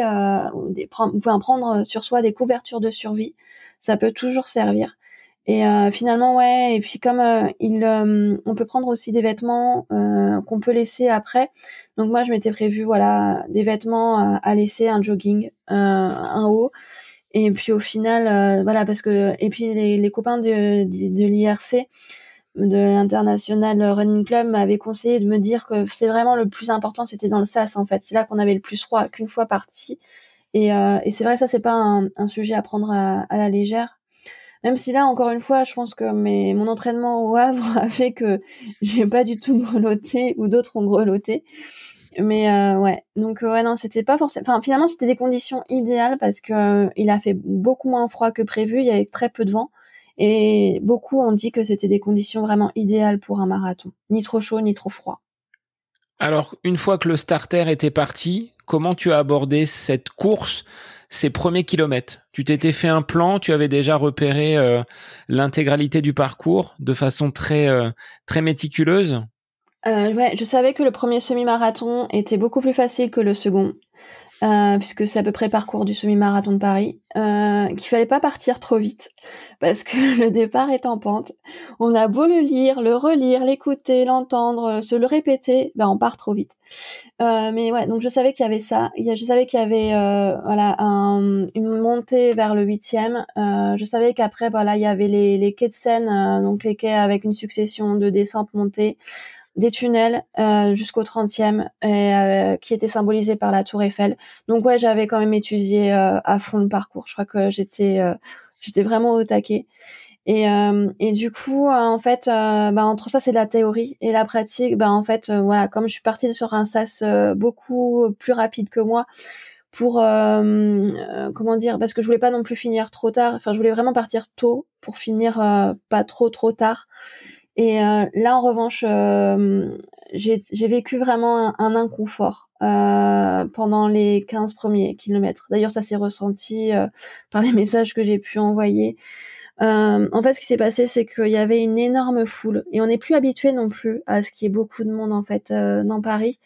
des, prendre, enfin, prendre sur soi des couvertures de survie. Ça peut toujours servir. Et euh, finalement, ouais. Et puis comme euh, il, euh, on peut prendre aussi des vêtements qu'on peut laisser après. Donc moi, je m'étais prévu, voilà, des vêtements à laisser, un jogging, un haut. Et puis au final, voilà, parce que et puis les, les copains de, de, l'IRC, de l'International Running Club, m'avaient conseillé de me dire que c'est vraiment le plus important, c'était dans le SAS en fait. C'est là qu'on avait le plus froid qu'une fois parti. Et, et c'est vrai, ça c'est pas un, un, sujet à prendre à, à la légère même si là, encore une fois, je pense que mon entraînement au Havre a fait que j'ai pas du tout grelotté ou d'autres ont grelotté. Mais euh, ouais, donc euh, ouais non, c'était pas forcément. Enfin, finalement, c'était des conditions idéales parce que euh, il a fait beaucoup moins froid que prévu. Il y avait très peu de vent et beaucoup ont dit que c'était des conditions vraiment idéales pour un marathon, ni trop chaud ni trop froid.
Alors, une fois que le starter était parti, comment tu as abordé cette course ces premiers kilomètres Tu t'étais fait un plan, tu avais déjà repéré euh, l'intégralité du parcours de façon très, euh, très méticuleuse?
Euh, ouais, je savais que le premier semi-marathon était beaucoup plus facile que le second. Euh, puisque c'est à peu près parcours du semi-marathon de Paris, euh, qu'il fallait pas partir trop vite, parce que le départ est en pente. On a beau le lire, le relire, l'écouter, l'entendre, se le répéter, ben on part trop vite. Euh, mais ouais, donc je savais qu'il y avait ça. Je savais qu'il y avait euh, voilà un, une montée vers le huitième. Euh, je savais qu'après voilà il y avait les, les quais de Seine, euh, donc les quais avec une succession de descentes montées des tunnels euh, jusqu'au 30e euh, qui étaient symbolisés par la tour Eiffel. Donc ouais, j'avais quand même étudié euh, à fond le parcours. Je crois que j'étais euh, j'étais vraiment au taquet. Et, et du coup, en fait, bah, entre ça, c'est la théorie et la pratique. Bah, en fait, voilà, comme je suis partie sur un sas beaucoup plus rapide que moi, pour comment dire, parce que je voulais pas non plus finir trop tard. Enfin, je voulais vraiment partir tôt pour finir pas trop trop tard. Et euh, là, en revanche, euh, j'ai vécu vraiment un, inconfort euh, pendant les 15 premiers kilomètres. D'ailleurs, ça s'est ressenti par les messages que j'ai pu envoyer. en fait, ce qui s'est passé, c'est qu'il y avait une énorme foule et on n'est plus habitué non plus à ce qu'il y ait beaucoup de monde en fait dans Paris.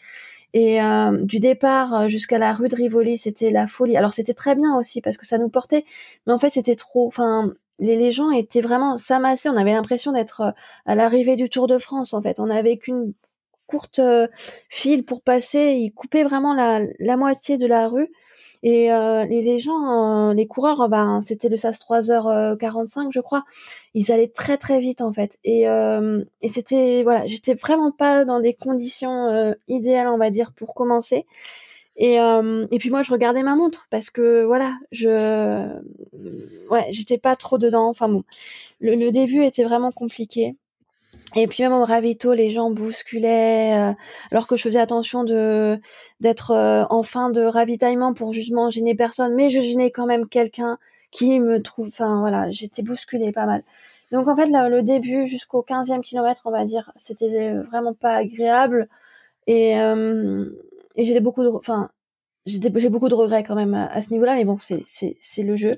Et du départ jusqu'à la rue de Rivoli, c'était la folie. Alors c'était très bien aussi parce que ça nous portait, mais en fait c'était trop. Enfin, les, gens étaient vraiment s'amasser. On avait l'impression d'être euh, à l'arrivée du Tour de France. En fait, on n'avait qu'une courte euh, file pour passer. Ils coupaient vraiment la, moitié de la rue. Et euh, les, gens, les coureurs, ben, c'était le SAS 3h45, je crois. Ils allaient très très vite en fait. Et, et c'était voilà, j'étais vraiment pas dans des conditions idéales, on va dire, pour commencer. Et, euh, et puis moi, je regardais ma montre parce que voilà, je, ouais, j'étais pas trop dedans. Enfin bon, le, le, début était vraiment compliqué. Et puis même au ravito, les gens bousculaient, euh, alors que je faisais attention de d'être euh, en fin de ravitaillement pour justement gêner personne, mais je gênais quand même quelqu'un qui me trouve. Enfin voilà, j'étais bousculée pas mal. Donc en fait, le début jusqu'au 15e kilomètre, on va dire, c'était vraiment pas agréable. Et, et j'ai beaucoup de, enfin, j'ai beaucoup de regrets quand même à, ce niveau-là, mais bon, c'est le jeu.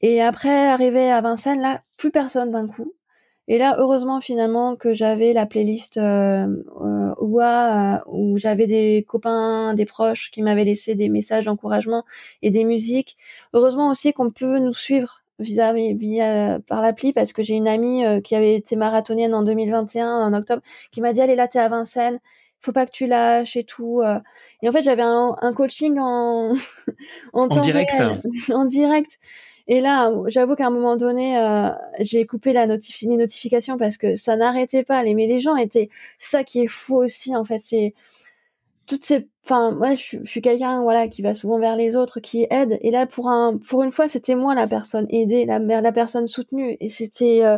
Et après, arrivé à Vincennes, là, plus personne d'un coup. Et là, heureusement finalement que j'avais la playlist euh, euh, euh où j'avais des copains, des proches qui m'avaient laissé des messages d'encouragement et des musiques. Heureusement aussi qu'on peut nous suivre vis-à-vis par l'appli parce que j'ai une amie euh, qui avait été marathonienne en 2021 en octobre qui m'a dit allez là t'es à Vincennes faut pas que tu lâches et tout. Euh. Et en fait, j'avais un, coaching en
en, direct,
en direct. Et là, j'avoue qu'à un moment donné, euh, j'ai coupé la notifi les notifications parce que ça n'arrêtait pas. Les, mais les gens étaient, c'est ça qui est fou aussi en fait, c'est toutes ces, enfin moi je, suis quelqu'un voilà qui va souvent vers les autres, qui aide. Et là pour un, pour une fois, c'était moi la personne aidée, la la personne soutenue. Et c'était euh,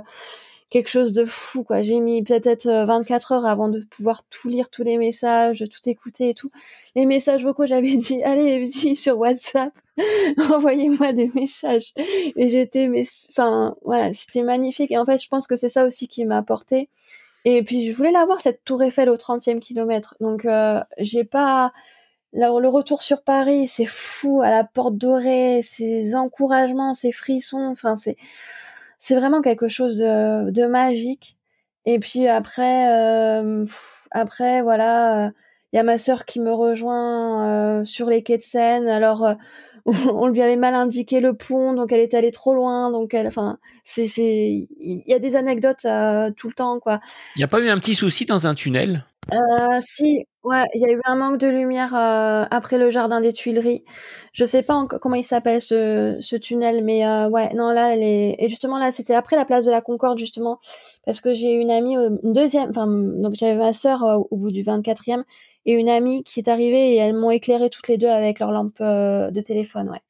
quelque chose de fou, quoi. J'ai mis peut-être 24 heures avant de pouvoir tout lire, tous les messages, tout écouter et tout. Les messages vocaux, j'avais dit, allez, dis sur WhatsApp, envoyez-moi des messages. Et j'étais, mais, enfin, voilà, c'était magnifique. Et en fait, je pense que c'est ça aussi qui m'a apporté. Et puis, je voulais la voir, cette tour Eiffel au 30e kilomètre. Donc, euh, j'ai pas, le retour sur Paris, c'est fou, à la porte dorée, ces encouragements, ces frissons, enfin, c'est, c'est vraiment quelque chose de, magique. Et puis après, euh, après, voilà, il y a ma sœur qui me rejoint euh, sur les quais de Seine. Alors, euh, on lui avait mal indiqué le pont, donc elle est allée trop loin. Donc, elle, enfin, c'est, c'est, il y a des anecdotes euh, tout le temps, quoi.
Il n'y a pas eu un petit souci dans un tunnel?
Euh, Si, ouais, il y a eu un manque de lumière après le jardin des Tuileries. Je sais pas comment il s'appelle ce, ce tunnel, mais ouais, non là, est... et justement là, c'était après la place de la Concorde justement, parce que j'ai une amie, une deuxième, enfin, donc j'avais ma sœur au bout du 24e et une amie qui est arrivée et elles m'ont éclairé toutes les deux avec leur lampe euh, de téléphone, ouais.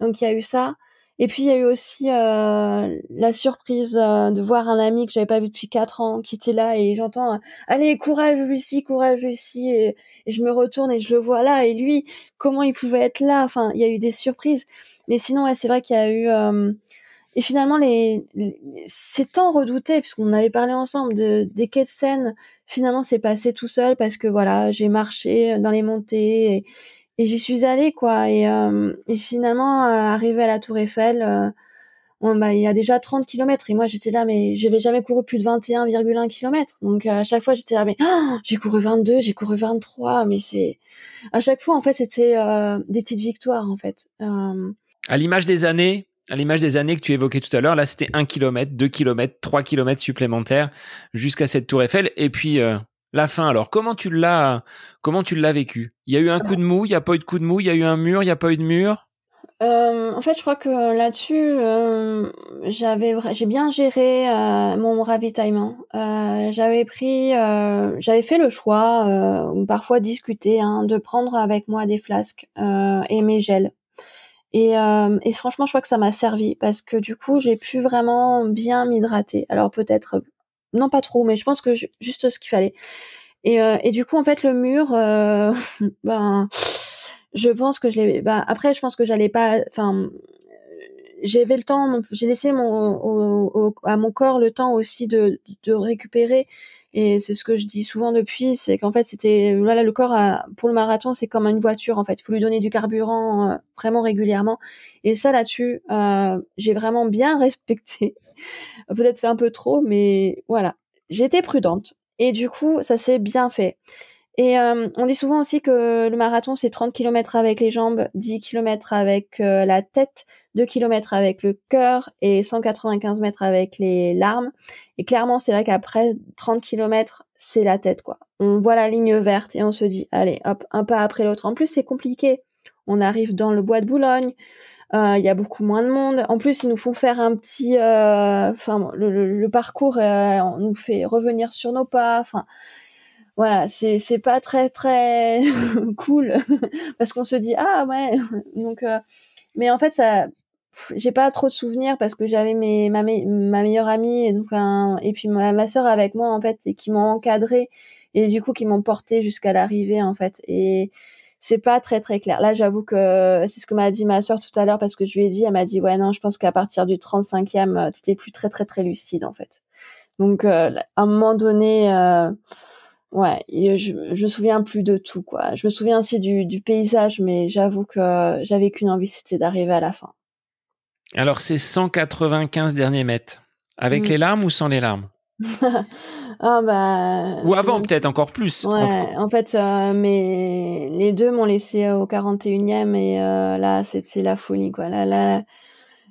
Donc il y a eu ça. Et puis il y a eu aussi euh, la surprise euh, de voir un ami que j'avais pas vu depuis quatre ans qui était là et j'entends allez courage Lucie courage Lucie. Et, je me retourne et je le vois là. Et lui comment il pouvait être là? Enfin il y a eu des surprises. Mais sinon ouais, c'est vrai qu'il y a eu et finalement les, c'est tant redouté puisqu'on avait parlé ensemble de des quais de scène finalement c'est passé tout seul parce que voilà j'ai marché dans les montées et, et j'y suis allée quoi. Et, euh, et finalement euh, arrivé à la Tour Eiffel euh, bah, il y a déjà 30 km et moi j'étais là mais j'avais jamais couru plus de 21,1 km donc à chaque fois j'étais là mais oh, j'ai couru 22 j'ai couru 23 mais c'est à chaque fois en fait c'était des petites victoires en fait.
À l'image des années à l'image des années que tu évoquais tout à l'heure, là c'était 1 km, 2 km, 3 km supplémentaires jusqu'à cette tour Eiffel. Et puis euh, la fin. Alors, comment tu l'as comment tu l'as vécu? Il y a eu un coup de mou, il n'y a pas eu de coup de mou, il y a eu un mur, il n'y a pas eu de mur?
Euh, en fait, je crois que là-dessus, euh, j'avais, j'ai bien géré mon ravitaillement. j'avais pris, j'avais fait le choix, parfois discuter, hein, de prendre avec moi des flasques et mes gels. Et, euh, et, franchement, je crois que ça m'a servi parce que du coup, j'ai pu vraiment bien m'hydrater. Alors peut-être, non pas trop, mais je pense que juste ce qu'il fallait. Et, euh, et, du coup, en fait, le mur, euh, ben, je pense que je l'ai. Ben, après, je pense que j'allais pas. Enfin, j'avais le temps. J'ai laissé à mon corps le temps aussi de, de récupérer et c'est ce que je dis souvent depuis, c'est qu'en fait, c'était voilà, le corps pour le marathon, c'est comme une voiture en fait. Il faut lui donner du carburant euh, vraiment régulièrement. Et ça là-dessus, euh, j'ai vraiment bien respecté. Peut-être fait un peu trop, mais voilà, j'étais prudente. Et du coup, ça s'est bien fait. Et euh, on dit souvent aussi que le marathon, c'est 30 km avec les jambes, 10 km avec la tête, 2 km avec le cœur et 195 mètres avec les larmes. Et clairement, c'est vrai qu'après 30 km, c'est la tête, quoi. On voit la ligne verte et on se dit, allez, hop, un pas après l'autre. En plus, c'est compliqué. On arrive dans le bois de Boulogne. Euh, il y a beaucoup moins de monde. En plus, ils nous font faire un petit, euh, enfin, le, parcours euh, on nous fait revenir sur nos pas. Enfin, voilà, c'est c'est pas très très cool parce qu'on se dit ah ouais. Donc, mais en fait, ça, j'ai pas trop de souvenirs parce que j'avais mes ma, ma meilleure amie et donc et puis ma, ma soeur avec moi en fait et qui m'ont encadré et du coup qui m'ont porté jusqu'à l'arrivée en fait et c'est pas très très clair. Là, j'avoue que c'est ce que m'a dit ma soeur tout à l'heure parce que je lui ai dit, elle m'a dit ouais non, je pense qu'à partir du 35e, t'étais plus très très très lucide en fait. Donc euh, à un moment donné euh, ouais, je, je me souviens plus de tout quoi. Je me souviens aussi du, du paysage mais j'avoue que j'avais qu'une envie c'était d'arriver à la fin.
Alors, c'est 195 derniers mètres. Avec mm. les larmes ou sans les larmes?
Ah bah,
Ou avant, peut-être encore plus.
Ouais, en fait, euh, mais les deux m'ont laissé au 41e et euh, là, c'était la folie, quoi. Là, là,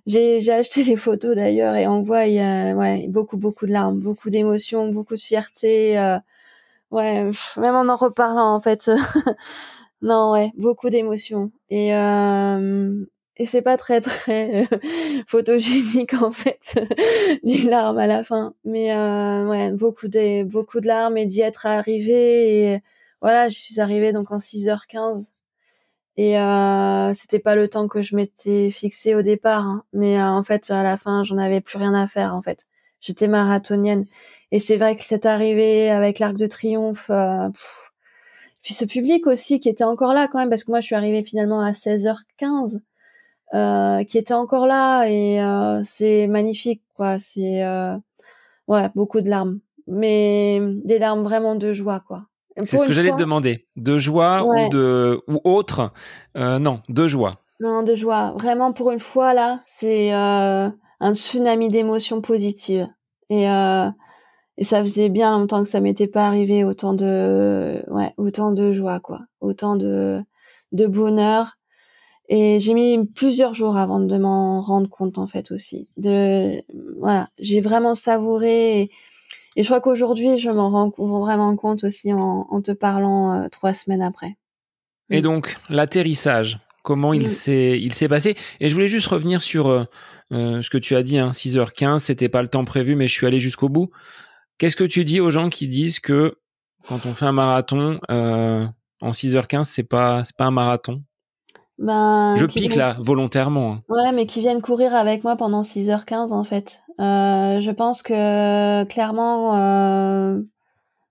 j'ai acheté les photos d'ailleurs et on voit, il y a ouais, beaucoup, beaucoup de larmes, beaucoup d'émotions, beaucoup de fierté. Euh, ouais, même en en reparlant, en fait. non, ouais, beaucoup d'émotions. Et, et c'est pas très très photogénique en fait les larmes à la fin mais euh, ouais beaucoup de beaucoup de larmes et d'y être arrivé et voilà je suis arrivée donc en 6h15 et euh, c'était pas le temps que je m'étais fixé au départ hein. mais euh, en fait à la fin j'en avais plus rien à faire en fait J'étais marathonienne. Et c'est vrai que c'est arrivé avec l'Arc de Triomphe. Euh, puis ce public aussi qui était encore là quand même, parce que moi je suis arrivée finalement à 16h15, euh, qui était encore là et euh, c'est magnifique quoi. C'est ouais beaucoup de larmes, mais des larmes vraiment de joie quoi.
C'est ce que j'allais te demander, de joie ou de ou autre? non, de joie.
Non, de joie. Vraiment pour une fois là, c'est un tsunami d'émotions positives et et ça faisait bien longtemps que ça m'était pas arrivé autant de ouais autant de joie quoi. Autant de de bonheur. Et j'ai mis plusieurs jours avant de m'en rendre compte en fait aussi. De voilà j'ai vraiment savouré et, je crois qu'aujourd'hui je m'en rends vraiment compte aussi en, en te parlant euh, trois semaines après.
Et donc l'atterrissage comment il s'est il s'est passé? Et je voulais juste revenir sur euh, euh, ce que tu as dit hein, 6h15 c'était pas le temps prévu mais je suis allé jusqu'au bout Qu'est-ce que tu dis aux gens qui disent que quand on fait un marathon euh, en 6h15, c'est pas c'est pas un marathon? Ben, Je pique là volontairement. Hein.
Ouais, mais qui viennent courir avec moi pendant 6h15 en fait. Euh, je pense que clairement, euh,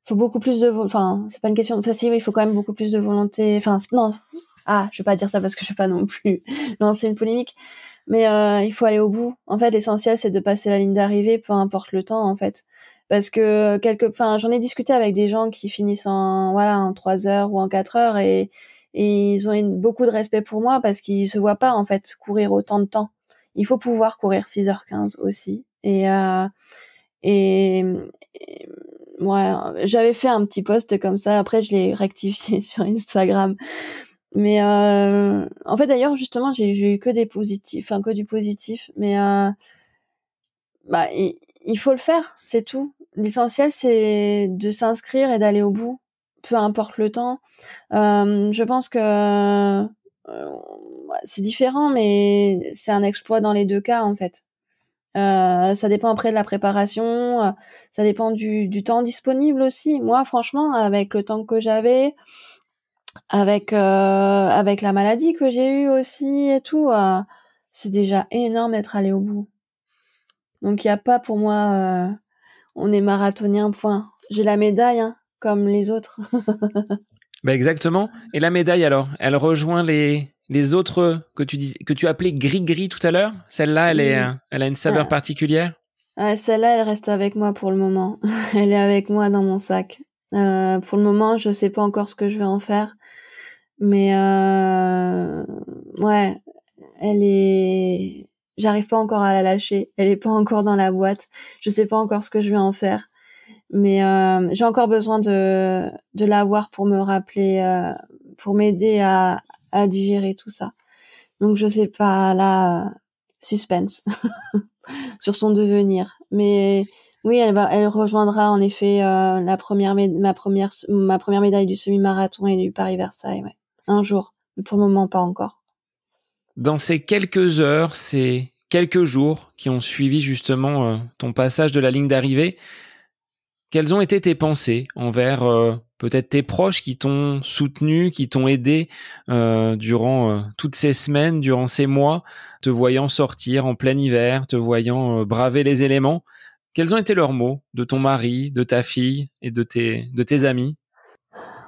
faut beaucoup plus de, enfin, c'est pas une question de facile, il faut quand même beaucoup plus de volonté. Enfin, non, ah, je vais pas dire ça parce que je vais pas non plus lancer une polémique, mais euh, il faut aller au bout. En fait, l'essentiel c'est de passer la ligne d'arrivée, peu importe le temps en fait parce que j'en ai discuté avec des gens qui finissent en voilà en trois heures ou en quatre heures et, ils ont beaucoup de respect pour moi parce qu'ils se voient pas en fait courir autant de temps. Il faut pouvoir courir 6h15 aussi et euh, et, ouais j'avais fait un petit post comme ça. Après je l'ai rectifié sur Instagram. Mais euh, en fait d'ailleurs justement j'ai eu que des positifs enfin que du positif. Mais euh, bah il faut le faire, c'est tout. L'essentiel, c'est de s'inscrire et d'aller au bout, peu importe le temps. Euh, je pense que euh, c'est différent, mais c'est un exploit dans les deux cas, en fait. Euh, ça dépend après de la préparation, ça dépend du, du, temps disponible aussi. Moi, franchement, avec le temps que j'avais, avec avec la maladie que j'ai eue aussi et tout, c'est déjà énorme d'être allé au bout. Donc il n'y a pas pour moi, euh, on est marathonien, point. J'ai la médaille, hein, comme les autres.
bah exactement. Et la médaille alors, elle rejoint les, les autres que tu dis, que tu appelais gris-gris tout à l'heure? Celle-là, elle, est, elle a une saveur particulière?
celle-là, elle reste avec moi pour le moment. elle est avec moi dans mon sac. Euh, pour le moment, je sais pas encore ce que je vais en faire, mais euh, ouais, elle est, J'arrive pas encore à la lâcher. Elle est pas encore dans la boîte. Je sais pas encore ce que je vais en faire. Mais euh, j'ai encore besoin de, de l'avoir pour me rappeler, euh, pour m'aider à, à digérer tout ça. Donc je sais pas, là, suspense sur son devenir. Mais oui, elle va, elle rejoindra en effet euh, la première ma première ma première médaille du semi-marathon et du Paris Versailles. Un jour, pour le moment pas encore
dans ces quelques heures, ces quelques jours qui ont suivi justement euh, ton passage de la ligne d'arrivée, quelles ont été tes pensées envers euh, peut-être tes proches qui t'ont soutenu, qui t'ont aidé euh, durant toutes ces semaines, durant ces mois, te voyant sortir en plein hiver, te voyant braver les éléments? Quels ont été leurs mots de ton mari, de ta fille et de tes, de tes amis?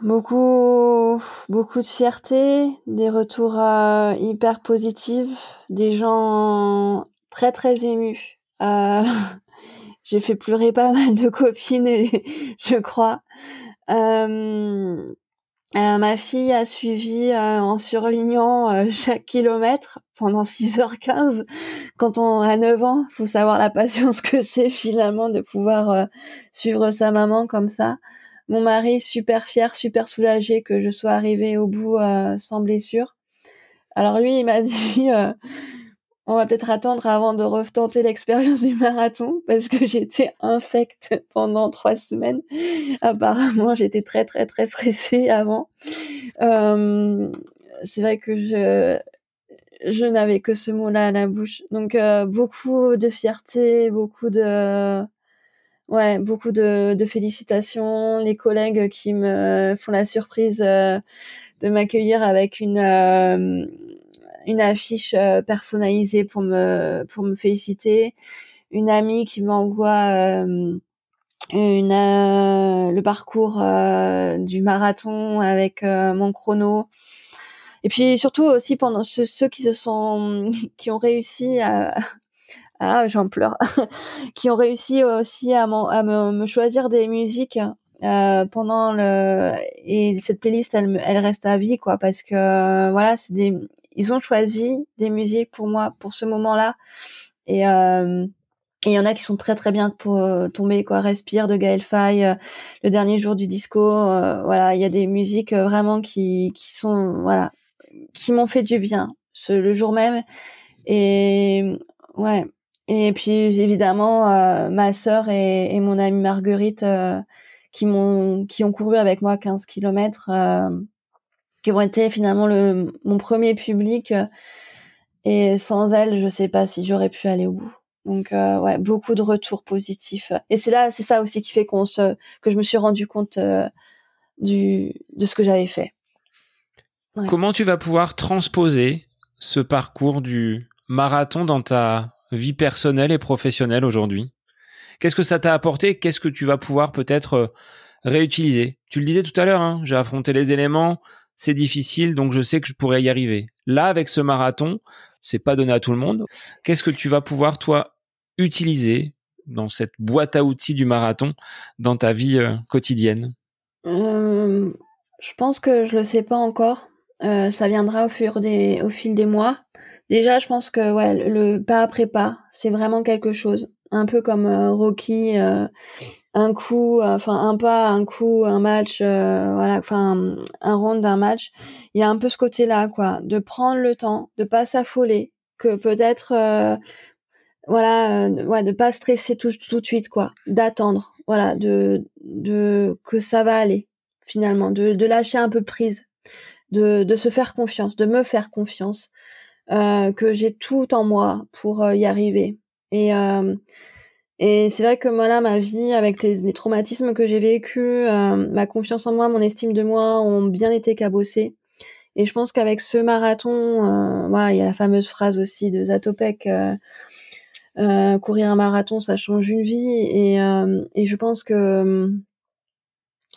Beaucoup, beaucoup de fierté, des retours euh, hyper positifs, des gens très très émus. Euh, j'ai fait pleurer pas mal de copines, je crois. Euh, ma fille a suivi en surlignant chaque kilomètre pendant 6h15. Quand on a 9 ans, faut savoir la patience que c'est finalement de pouvoir suivre sa maman comme ça. Mon mari, super fier, super soulagé que je sois arrivée au bout euh, sans blessure. Alors lui, il m'a dit, euh, on va peut-être attendre avant de retenter l'expérience du marathon parce que j'étais infecte pendant trois semaines. Apparemment, j'étais très très très stressée avant. Euh, c'est vrai que je je n'avais que ce mot-là à la bouche. Donc beaucoup de fierté, beaucoup de Ouais, beaucoup de, de, félicitations. Les collègues qui me font la surprise euh, de m'accueillir avec une euh, une affiche euh, personnalisée pour me pour me féliciter, une amie qui m'envoie une le parcours du marathon avec mon chrono. Et puis surtout aussi pendant ceux, ceux qui se sont qui ont réussi à ah j'en pleure. Qui ont réussi aussi à, à me, me, choisir des musiques euh, pendant le et cette playlist elle elle reste à vie quoi parce que voilà c'est des ils ont choisi des musiques pour moi pour ce moment-là. Et euh, il y en a qui sont très très bien pour euh, tomber quoi. Respire de Gaël Faye euh, le dernier jour du disco voilà il y a des musiques vraiment qui qui sont voilà qui m'ont fait du bien ce, le jour même. Et ouais et puis évidemment ma sœur et, mon amie Marguerite qui m'ont qui ont couru avec moi 15 kilomètres euh, qui ont été finalement le mon premier public. Et sans elles je sais pas si j'aurais pu aller au bout. Donc euh, ouais beaucoup de retours positifs. Et c'est là c'est ça aussi qui fait qu'on se que je me suis rendu compte euh, du de ce que j'avais fait.
Comment tu vas pouvoir transposer ce parcours du marathon dans ta vie personnelle et professionnelle aujourd'hui Qu'est-ce que ça t'a apporté? Qu'est-ce que tu vas pouvoir peut-être euh, réutiliser? Tu le disais tout à l'heure, hein, j'ai affronté les éléments, c'est difficile, donc je sais que je pourrais y arriver. Là, avec ce marathon, c'est pas donné à tout le monde. Qu'est-ce que tu vas pouvoir toi utiliser dans cette boîte à outils du marathon dans ta vie euh, quotidienne?
Euh, Je pense que je le sais pas encore. ça viendra au fil des mois. Déjà, je pense que ouais, le pas après pas, c'est vraiment quelque chose un peu comme euh, Rocky, euh, un coup, enfin un pas, un coup, un match, euh, voilà, enfin un round d'un match. Il y a un peu ce côté-là, quoi, de prendre le temps, de pas s'affoler, que peut-être, voilà, ouais, de pas stresser tout, de suite, quoi, d'attendre, voilà, de, de que ça va aller finalement, de, de lâcher un peu prise, de se faire confiance, de me faire confiance, que j'ai tout en moi pour y arriver. Et, euh, et c'est vrai que moi là, ma vie, avec les, traumatismes que j'ai vécus, euh, ma confiance en moi, mon estime de moi ont bien été cabossées. Et je pense qu'avec ce marathon, euh, voilà, il y a la fameuse phrase aussi de Zatopek, euh, courir un marathon, ça change une vie. Et, et je pense que,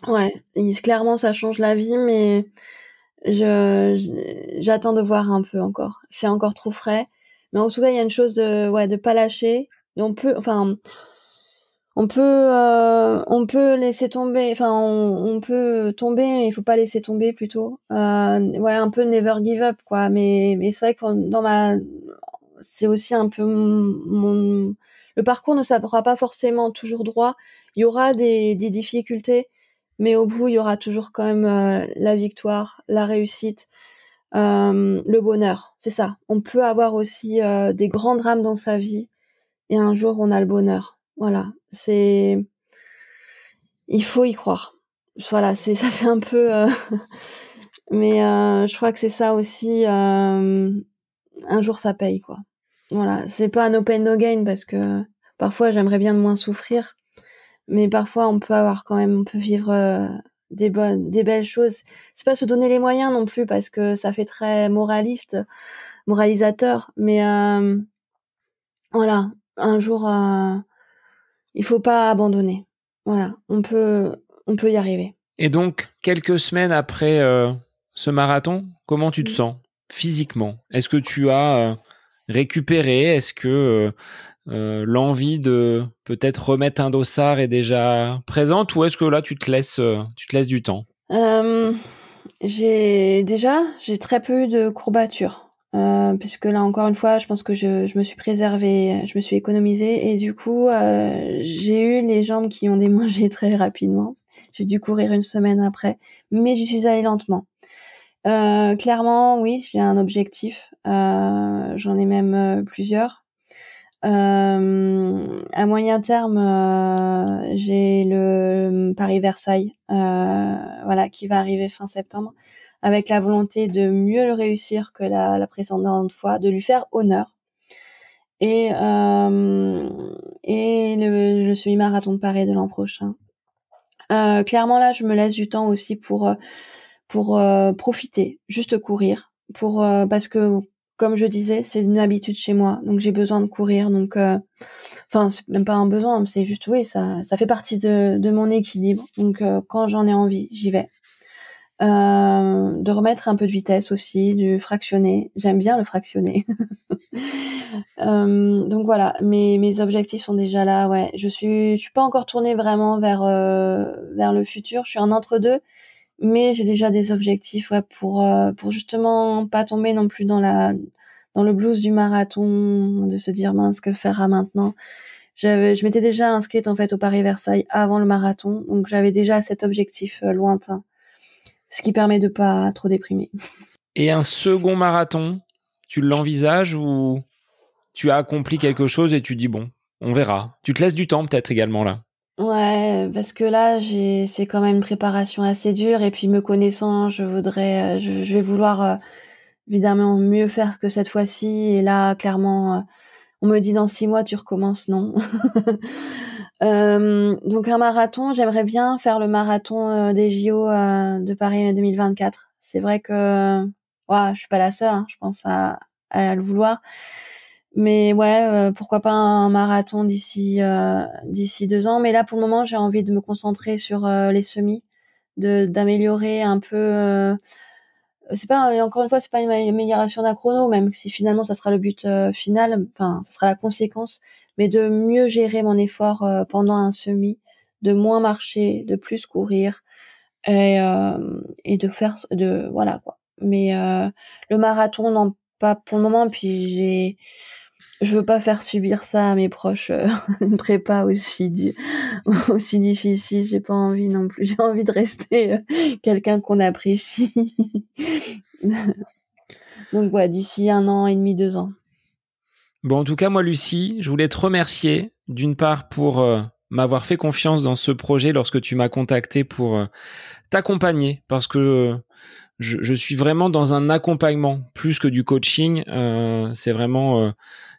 ouais, clairement, ça change la vie, mais je j'attends de voir un peu encore. C'est encore trop frais. Mais en tout cas, il y a une chose de ouais de pas lâcher. on peut, enfin, on peut, euh, on peut laisser tomber. Enfin, on, peut tomber, mais il faut pas laisser tomber plutôt. Euh, voilà, un peu never give up quoi. Mais mais c'est vrai que dans ma, c'est aussi un peu mon, le parcours ne sera pas forcément toujours droit. Il y aura des difficultés, mais au bout, il y aura toujours quand même euh, la victoire, la réussite. Euh, le bonheur, c'est ça. On peut avoir aussi euh, des grands drames dans sa vie et un jour on a le bonheur. Voilà, c'est il faut y croire. Voilà, c'est ça fait un peu, mais je crois que c'est ça aussi. un jour ça paye quoi. Voilà, c'est pas un open no gain parce que parfois j'aimerais bien de moins souffrir, mais parfois on peut avoir quand même, on peut vivre des bonnes, des belles choses. C'est pas se donner les moyens non plus parce que ça fait très moraliste, moralisateur. Mais euh, voilà, un jour, euh, il faut pas abandonner. Voilà, on peut, on peut y arriver.
Et donc, quelques semaines après euh, ce marathon, comment tu te mmh. sens physiquement? Est-ce que tu as récupéré? Est-ce que euh, l'envie de peut-être remettre un dossard est déjà présente ou est-ce que là tu te laisses, euh, tu te laisses du temps?
Euh, J'ai déjà j'ai très peu eu de courbatures puisque là encore une fois je pense que je, je, me suis préservée, je me suis économisée et du coup j'ai eu les jambes qui ont démangé très rapidement. J'ai dû courir une semaine après, mais j'y suis allée lentement. clairement, oui, j'ai un objectif. J'en ai même plusieurs. Euh, à moyen terme, euh, j'ai le Paris-Versailles, euh, voilà, qui va arriver fin septembre, avec la volonté de mieux le réussir que la, précédente fois, de lui faire honneur. Et et le, le semi-marathon de Paris de l'an prochain. Clairement là, je me laisse du temps aussi pour pour profiter, juste courir, pour parce que comme je disais, c'est une habitude chez moi, donc j'ai besoin de courir. Donc, euh, enfin, même pas un besoin, c'est juste oui, ça, fait partie de, mon équilibre. Donc, euh, quand j'en ai envie, j'y vais. Euh, de remettre un peu de vitesse aussi, du fractionner. J'aime bien le fractionner. euh, donc voilà, mes, objectifs sont déjà là. Ouais, je suis, suis pas encore tournée vraiment vers vers le futur. Je suis en entre deux, mais j'ai déjà des objectifs pour euh, pour justement pas tomber non plus dans la dans le blues du marathon, de se dire mince que faire à maintenant. Je m'étais déjà inscrite en fait au Paris Versailles avant le marathon, donc j'avais déjà cet objectif euh, lointain ce qui permet de pas trop déprimer.
Et un second marathon, tu l'envisages ou tu as accompli quelque chose et tu dis bon, on verra. Tu te laisses du temps peut-être également là.
Ouais, parce que là, j'ai, c'est quand même une préparation assez dure et puis me connaissant, je voudrais, je, je vais vouloir euh, évidemment mieux faire que cette fois-ci. Et là, clairement, euh, on me dit dans six mois tu recommences, non. Euh, donc un marathon, j'aimerais bien faire le marathon euh, des JO euh, de Paris 2024. C'est vrai que ouais, je suis pas la seule, hein, je pense à, à, le vouloir. Mais ouais, pourquoi pas un marathon d'ici d'ici deux ans. Mais là, pour le moment, j'ai envie de me concentrer sur les semis, de d'améliorer un peu. c'est pas encore une fois, c'est pas une amélioration d'un chrono, même si finalement ça sera le but final. Enfin, ça sera la conséquence mais de mieux gérer mon effort euh, pendant un semi, de moins marcher, de plus courir et, euh, et de faire de voilà quoi. Mais euh, le marathon non pas pour le moment puis j'ai je veux pas faire subir ça à mes proches une prépa aussi aussi difficile j'ai pas envie non plus. J'ai envie de rester quelqu'un qu'on apprécie. Donc ouais d'ici un an et demi deux ans.
Bon, en tout cas, moi, Lucie, je voulais te remercier d'une part pour euh, m'avoir fait confiance dans ce projet lorsque tu m'as contacté pour euh, t'accompagner, parce que euh, je, suis vraiment dans un accompagnement plus que du coaching. c'est vraiment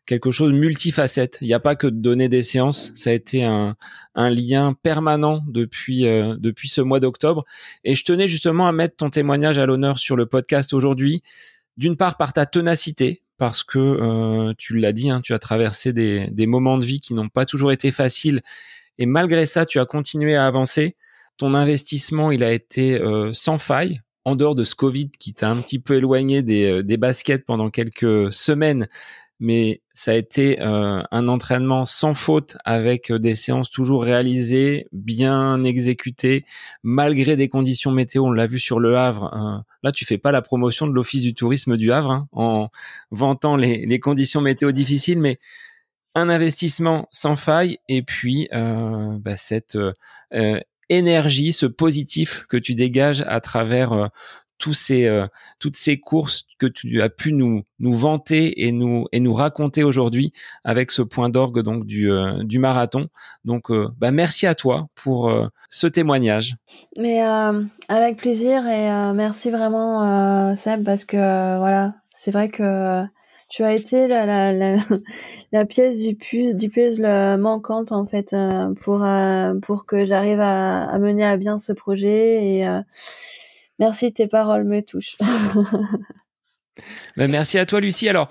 quelque chose multifacette. Il n'y a pas que de donner des séances. Ça a été un, un lien permanent depuis depuis ce mois d'octobre. Et je tenais justement à mettre ton témoignage à l'honneur sur le podcast aujourd'hui. D'une part par ta ténacité, parce que euh, tu l'as dit, hein, tu as traversé des, des moments de vie qui n'ont pas toujours été faciles et malgré ça, tu as continué à avancer. Ton investissement, il a été euh, sans faille, en dehors de ce Covid qui t'a un petit peu éloigné des, euh, des baskets pendant quelques semaines mais ça a été euh, un entraînement sans faute avec euh, des séances toujours réalisées, bien exécutées, malgré des conditions météo. On l'a vu sur le Havre. Euh, là, tu fais pas la promotion de l'Office du tourisme du Havre hein, en vantant les, conditions météo difficiles, mais un investissement sans faille et puis bah, cette énergie, ce positif que tu dégages à travers tous ces, euh, toutes ces courses que tu as pu nous, nous vanter et nous, et nous raconter aujourd'hui avec ce point d'orgue donc du, euh, du marathon. Donc, euh, bah, merci à toi pour ce témoignage.
Mais avec plaisir et merci vraiment Seb parce que voilà, c'est vrai que tu as été la, la, la, pièce du, puzzle, du puzzle manquante en fait pour pour que j'arrive à, à, mener à bien ce projet et Merci, tes paroles me touchent.
Ben, merci à toi, Lucie. Alors,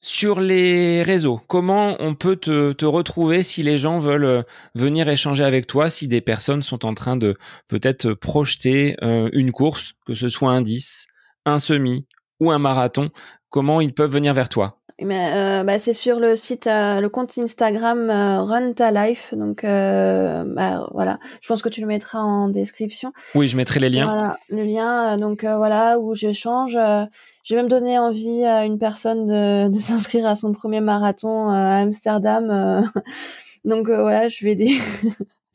sur les réseaux, comment on peut te, retrouver si les gens veulent euh, venir échanger avec toi, si des personnes sont en train de peut-être projeter euh, une course, que ce soit un 10, un semi ou un marathon, comment ils peuvent venir vers toi?
Mais, euh, bah, c'est sur le site, euh, le compte Instagram euh, Run Ta Life. Donc euh, bah, voilà, je pense que tu le mettras en description.
Oui, je mettrai les liens.
Voilà, le lien. donc voilà où je change. je vais même donner envie à une personne de, de s'inscrire à son premier marathon à Amsterdam. donc voilà, je vais des,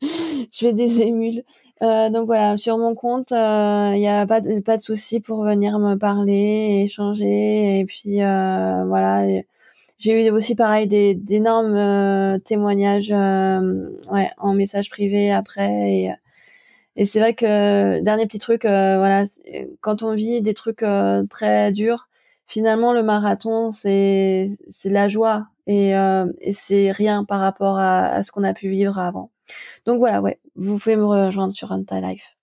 je vais des émules. Euh, donc voilà, sur mon compte, il euh, n'y a pas de, pas de souci pour venir me parler, échanger. Et puis euh, voilà, j'ai eu aussi pareil des d'énormes euh, témoignages ouais, en message privé après. Et, et c'est vrai que dernier petit truc, voilà, quand on vit des trucs très durs, finalement le marathon c'est c'est la joie et, et c'est rien par rapport à, à ce qu'on a pu vivre avant. Donc voilà, ouais, vous pouvez me rejoindre sur Runta Life.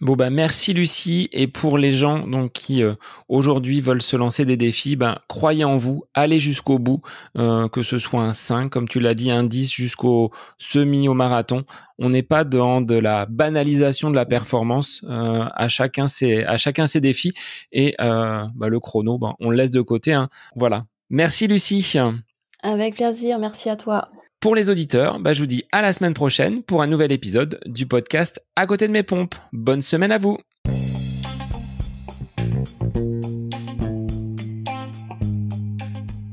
Bon bah merci Lucie et pour les gens donc qui euh, aujourd'hui veulent se lancer des défis, ben croyez en vous, allez jusqu'au bout, euh, que ce soit un 5 comme tu l'as dit, un 10 jusqu'au semi au marathon. On n'est pas dans de la banalisation de la performance. Euh, à chacun ses à chacun ses défis et bah, le chrono, ben, on le laisse de côté. Hein. Voilà. Merci Lucie.
Avec plaisir, merci à toi.
Pour les auditeurs, bah, je vous dis à la semaine prochaine pour un nouvel épisode du podcast À côté de mes pompes. Bonne semaine à vous.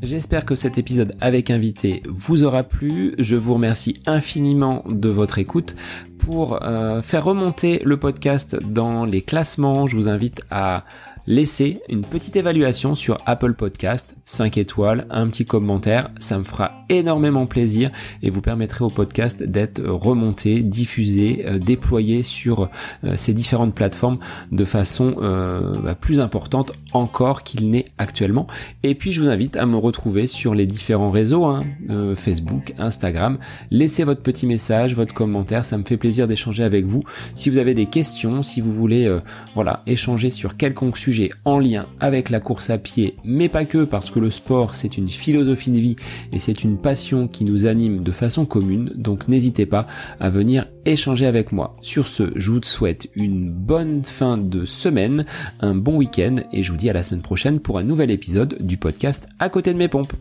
J'espère que cet épisode avec invité vous aura plu. Je vous remercie infiniment de votre écoute. Pour euh, faire remonter le podcast dans les classements, je vous invite à laissez une petite évaluation sur Apple Podcast, 5 étoiles, un petit commentaire, ça me fera énormément plaisir et vous permettrez au podcast d'être remonté, diffusé, euh, déployé sur euh, ces différentes plateformes de façon euh, bah, plus importante encore qu'il n'est actuellement. Et puis je vous invite à me retrouver sur les différents réseaux, hein, Facebook, Instagram. Laissez votre petit message, votre commentaire, ça me fait plaisir d'échanger avec vous. Si vous avez des questions, si vous voulez voilà, échanger sur quelconque sujet, en lien avec la course à pied, mais pas que, parce que le sport c'est une philosophie de vie et c'est une passion qui nous anime de façon commune, donc n'hésitez pas à venir échanger avec moi. Sur ce, je vous souhaite une bonne fin de semaine, un bon week-end et je vous dis à la semaine prochaine pour un nouvel épisode du podcast À côté de mes pompes.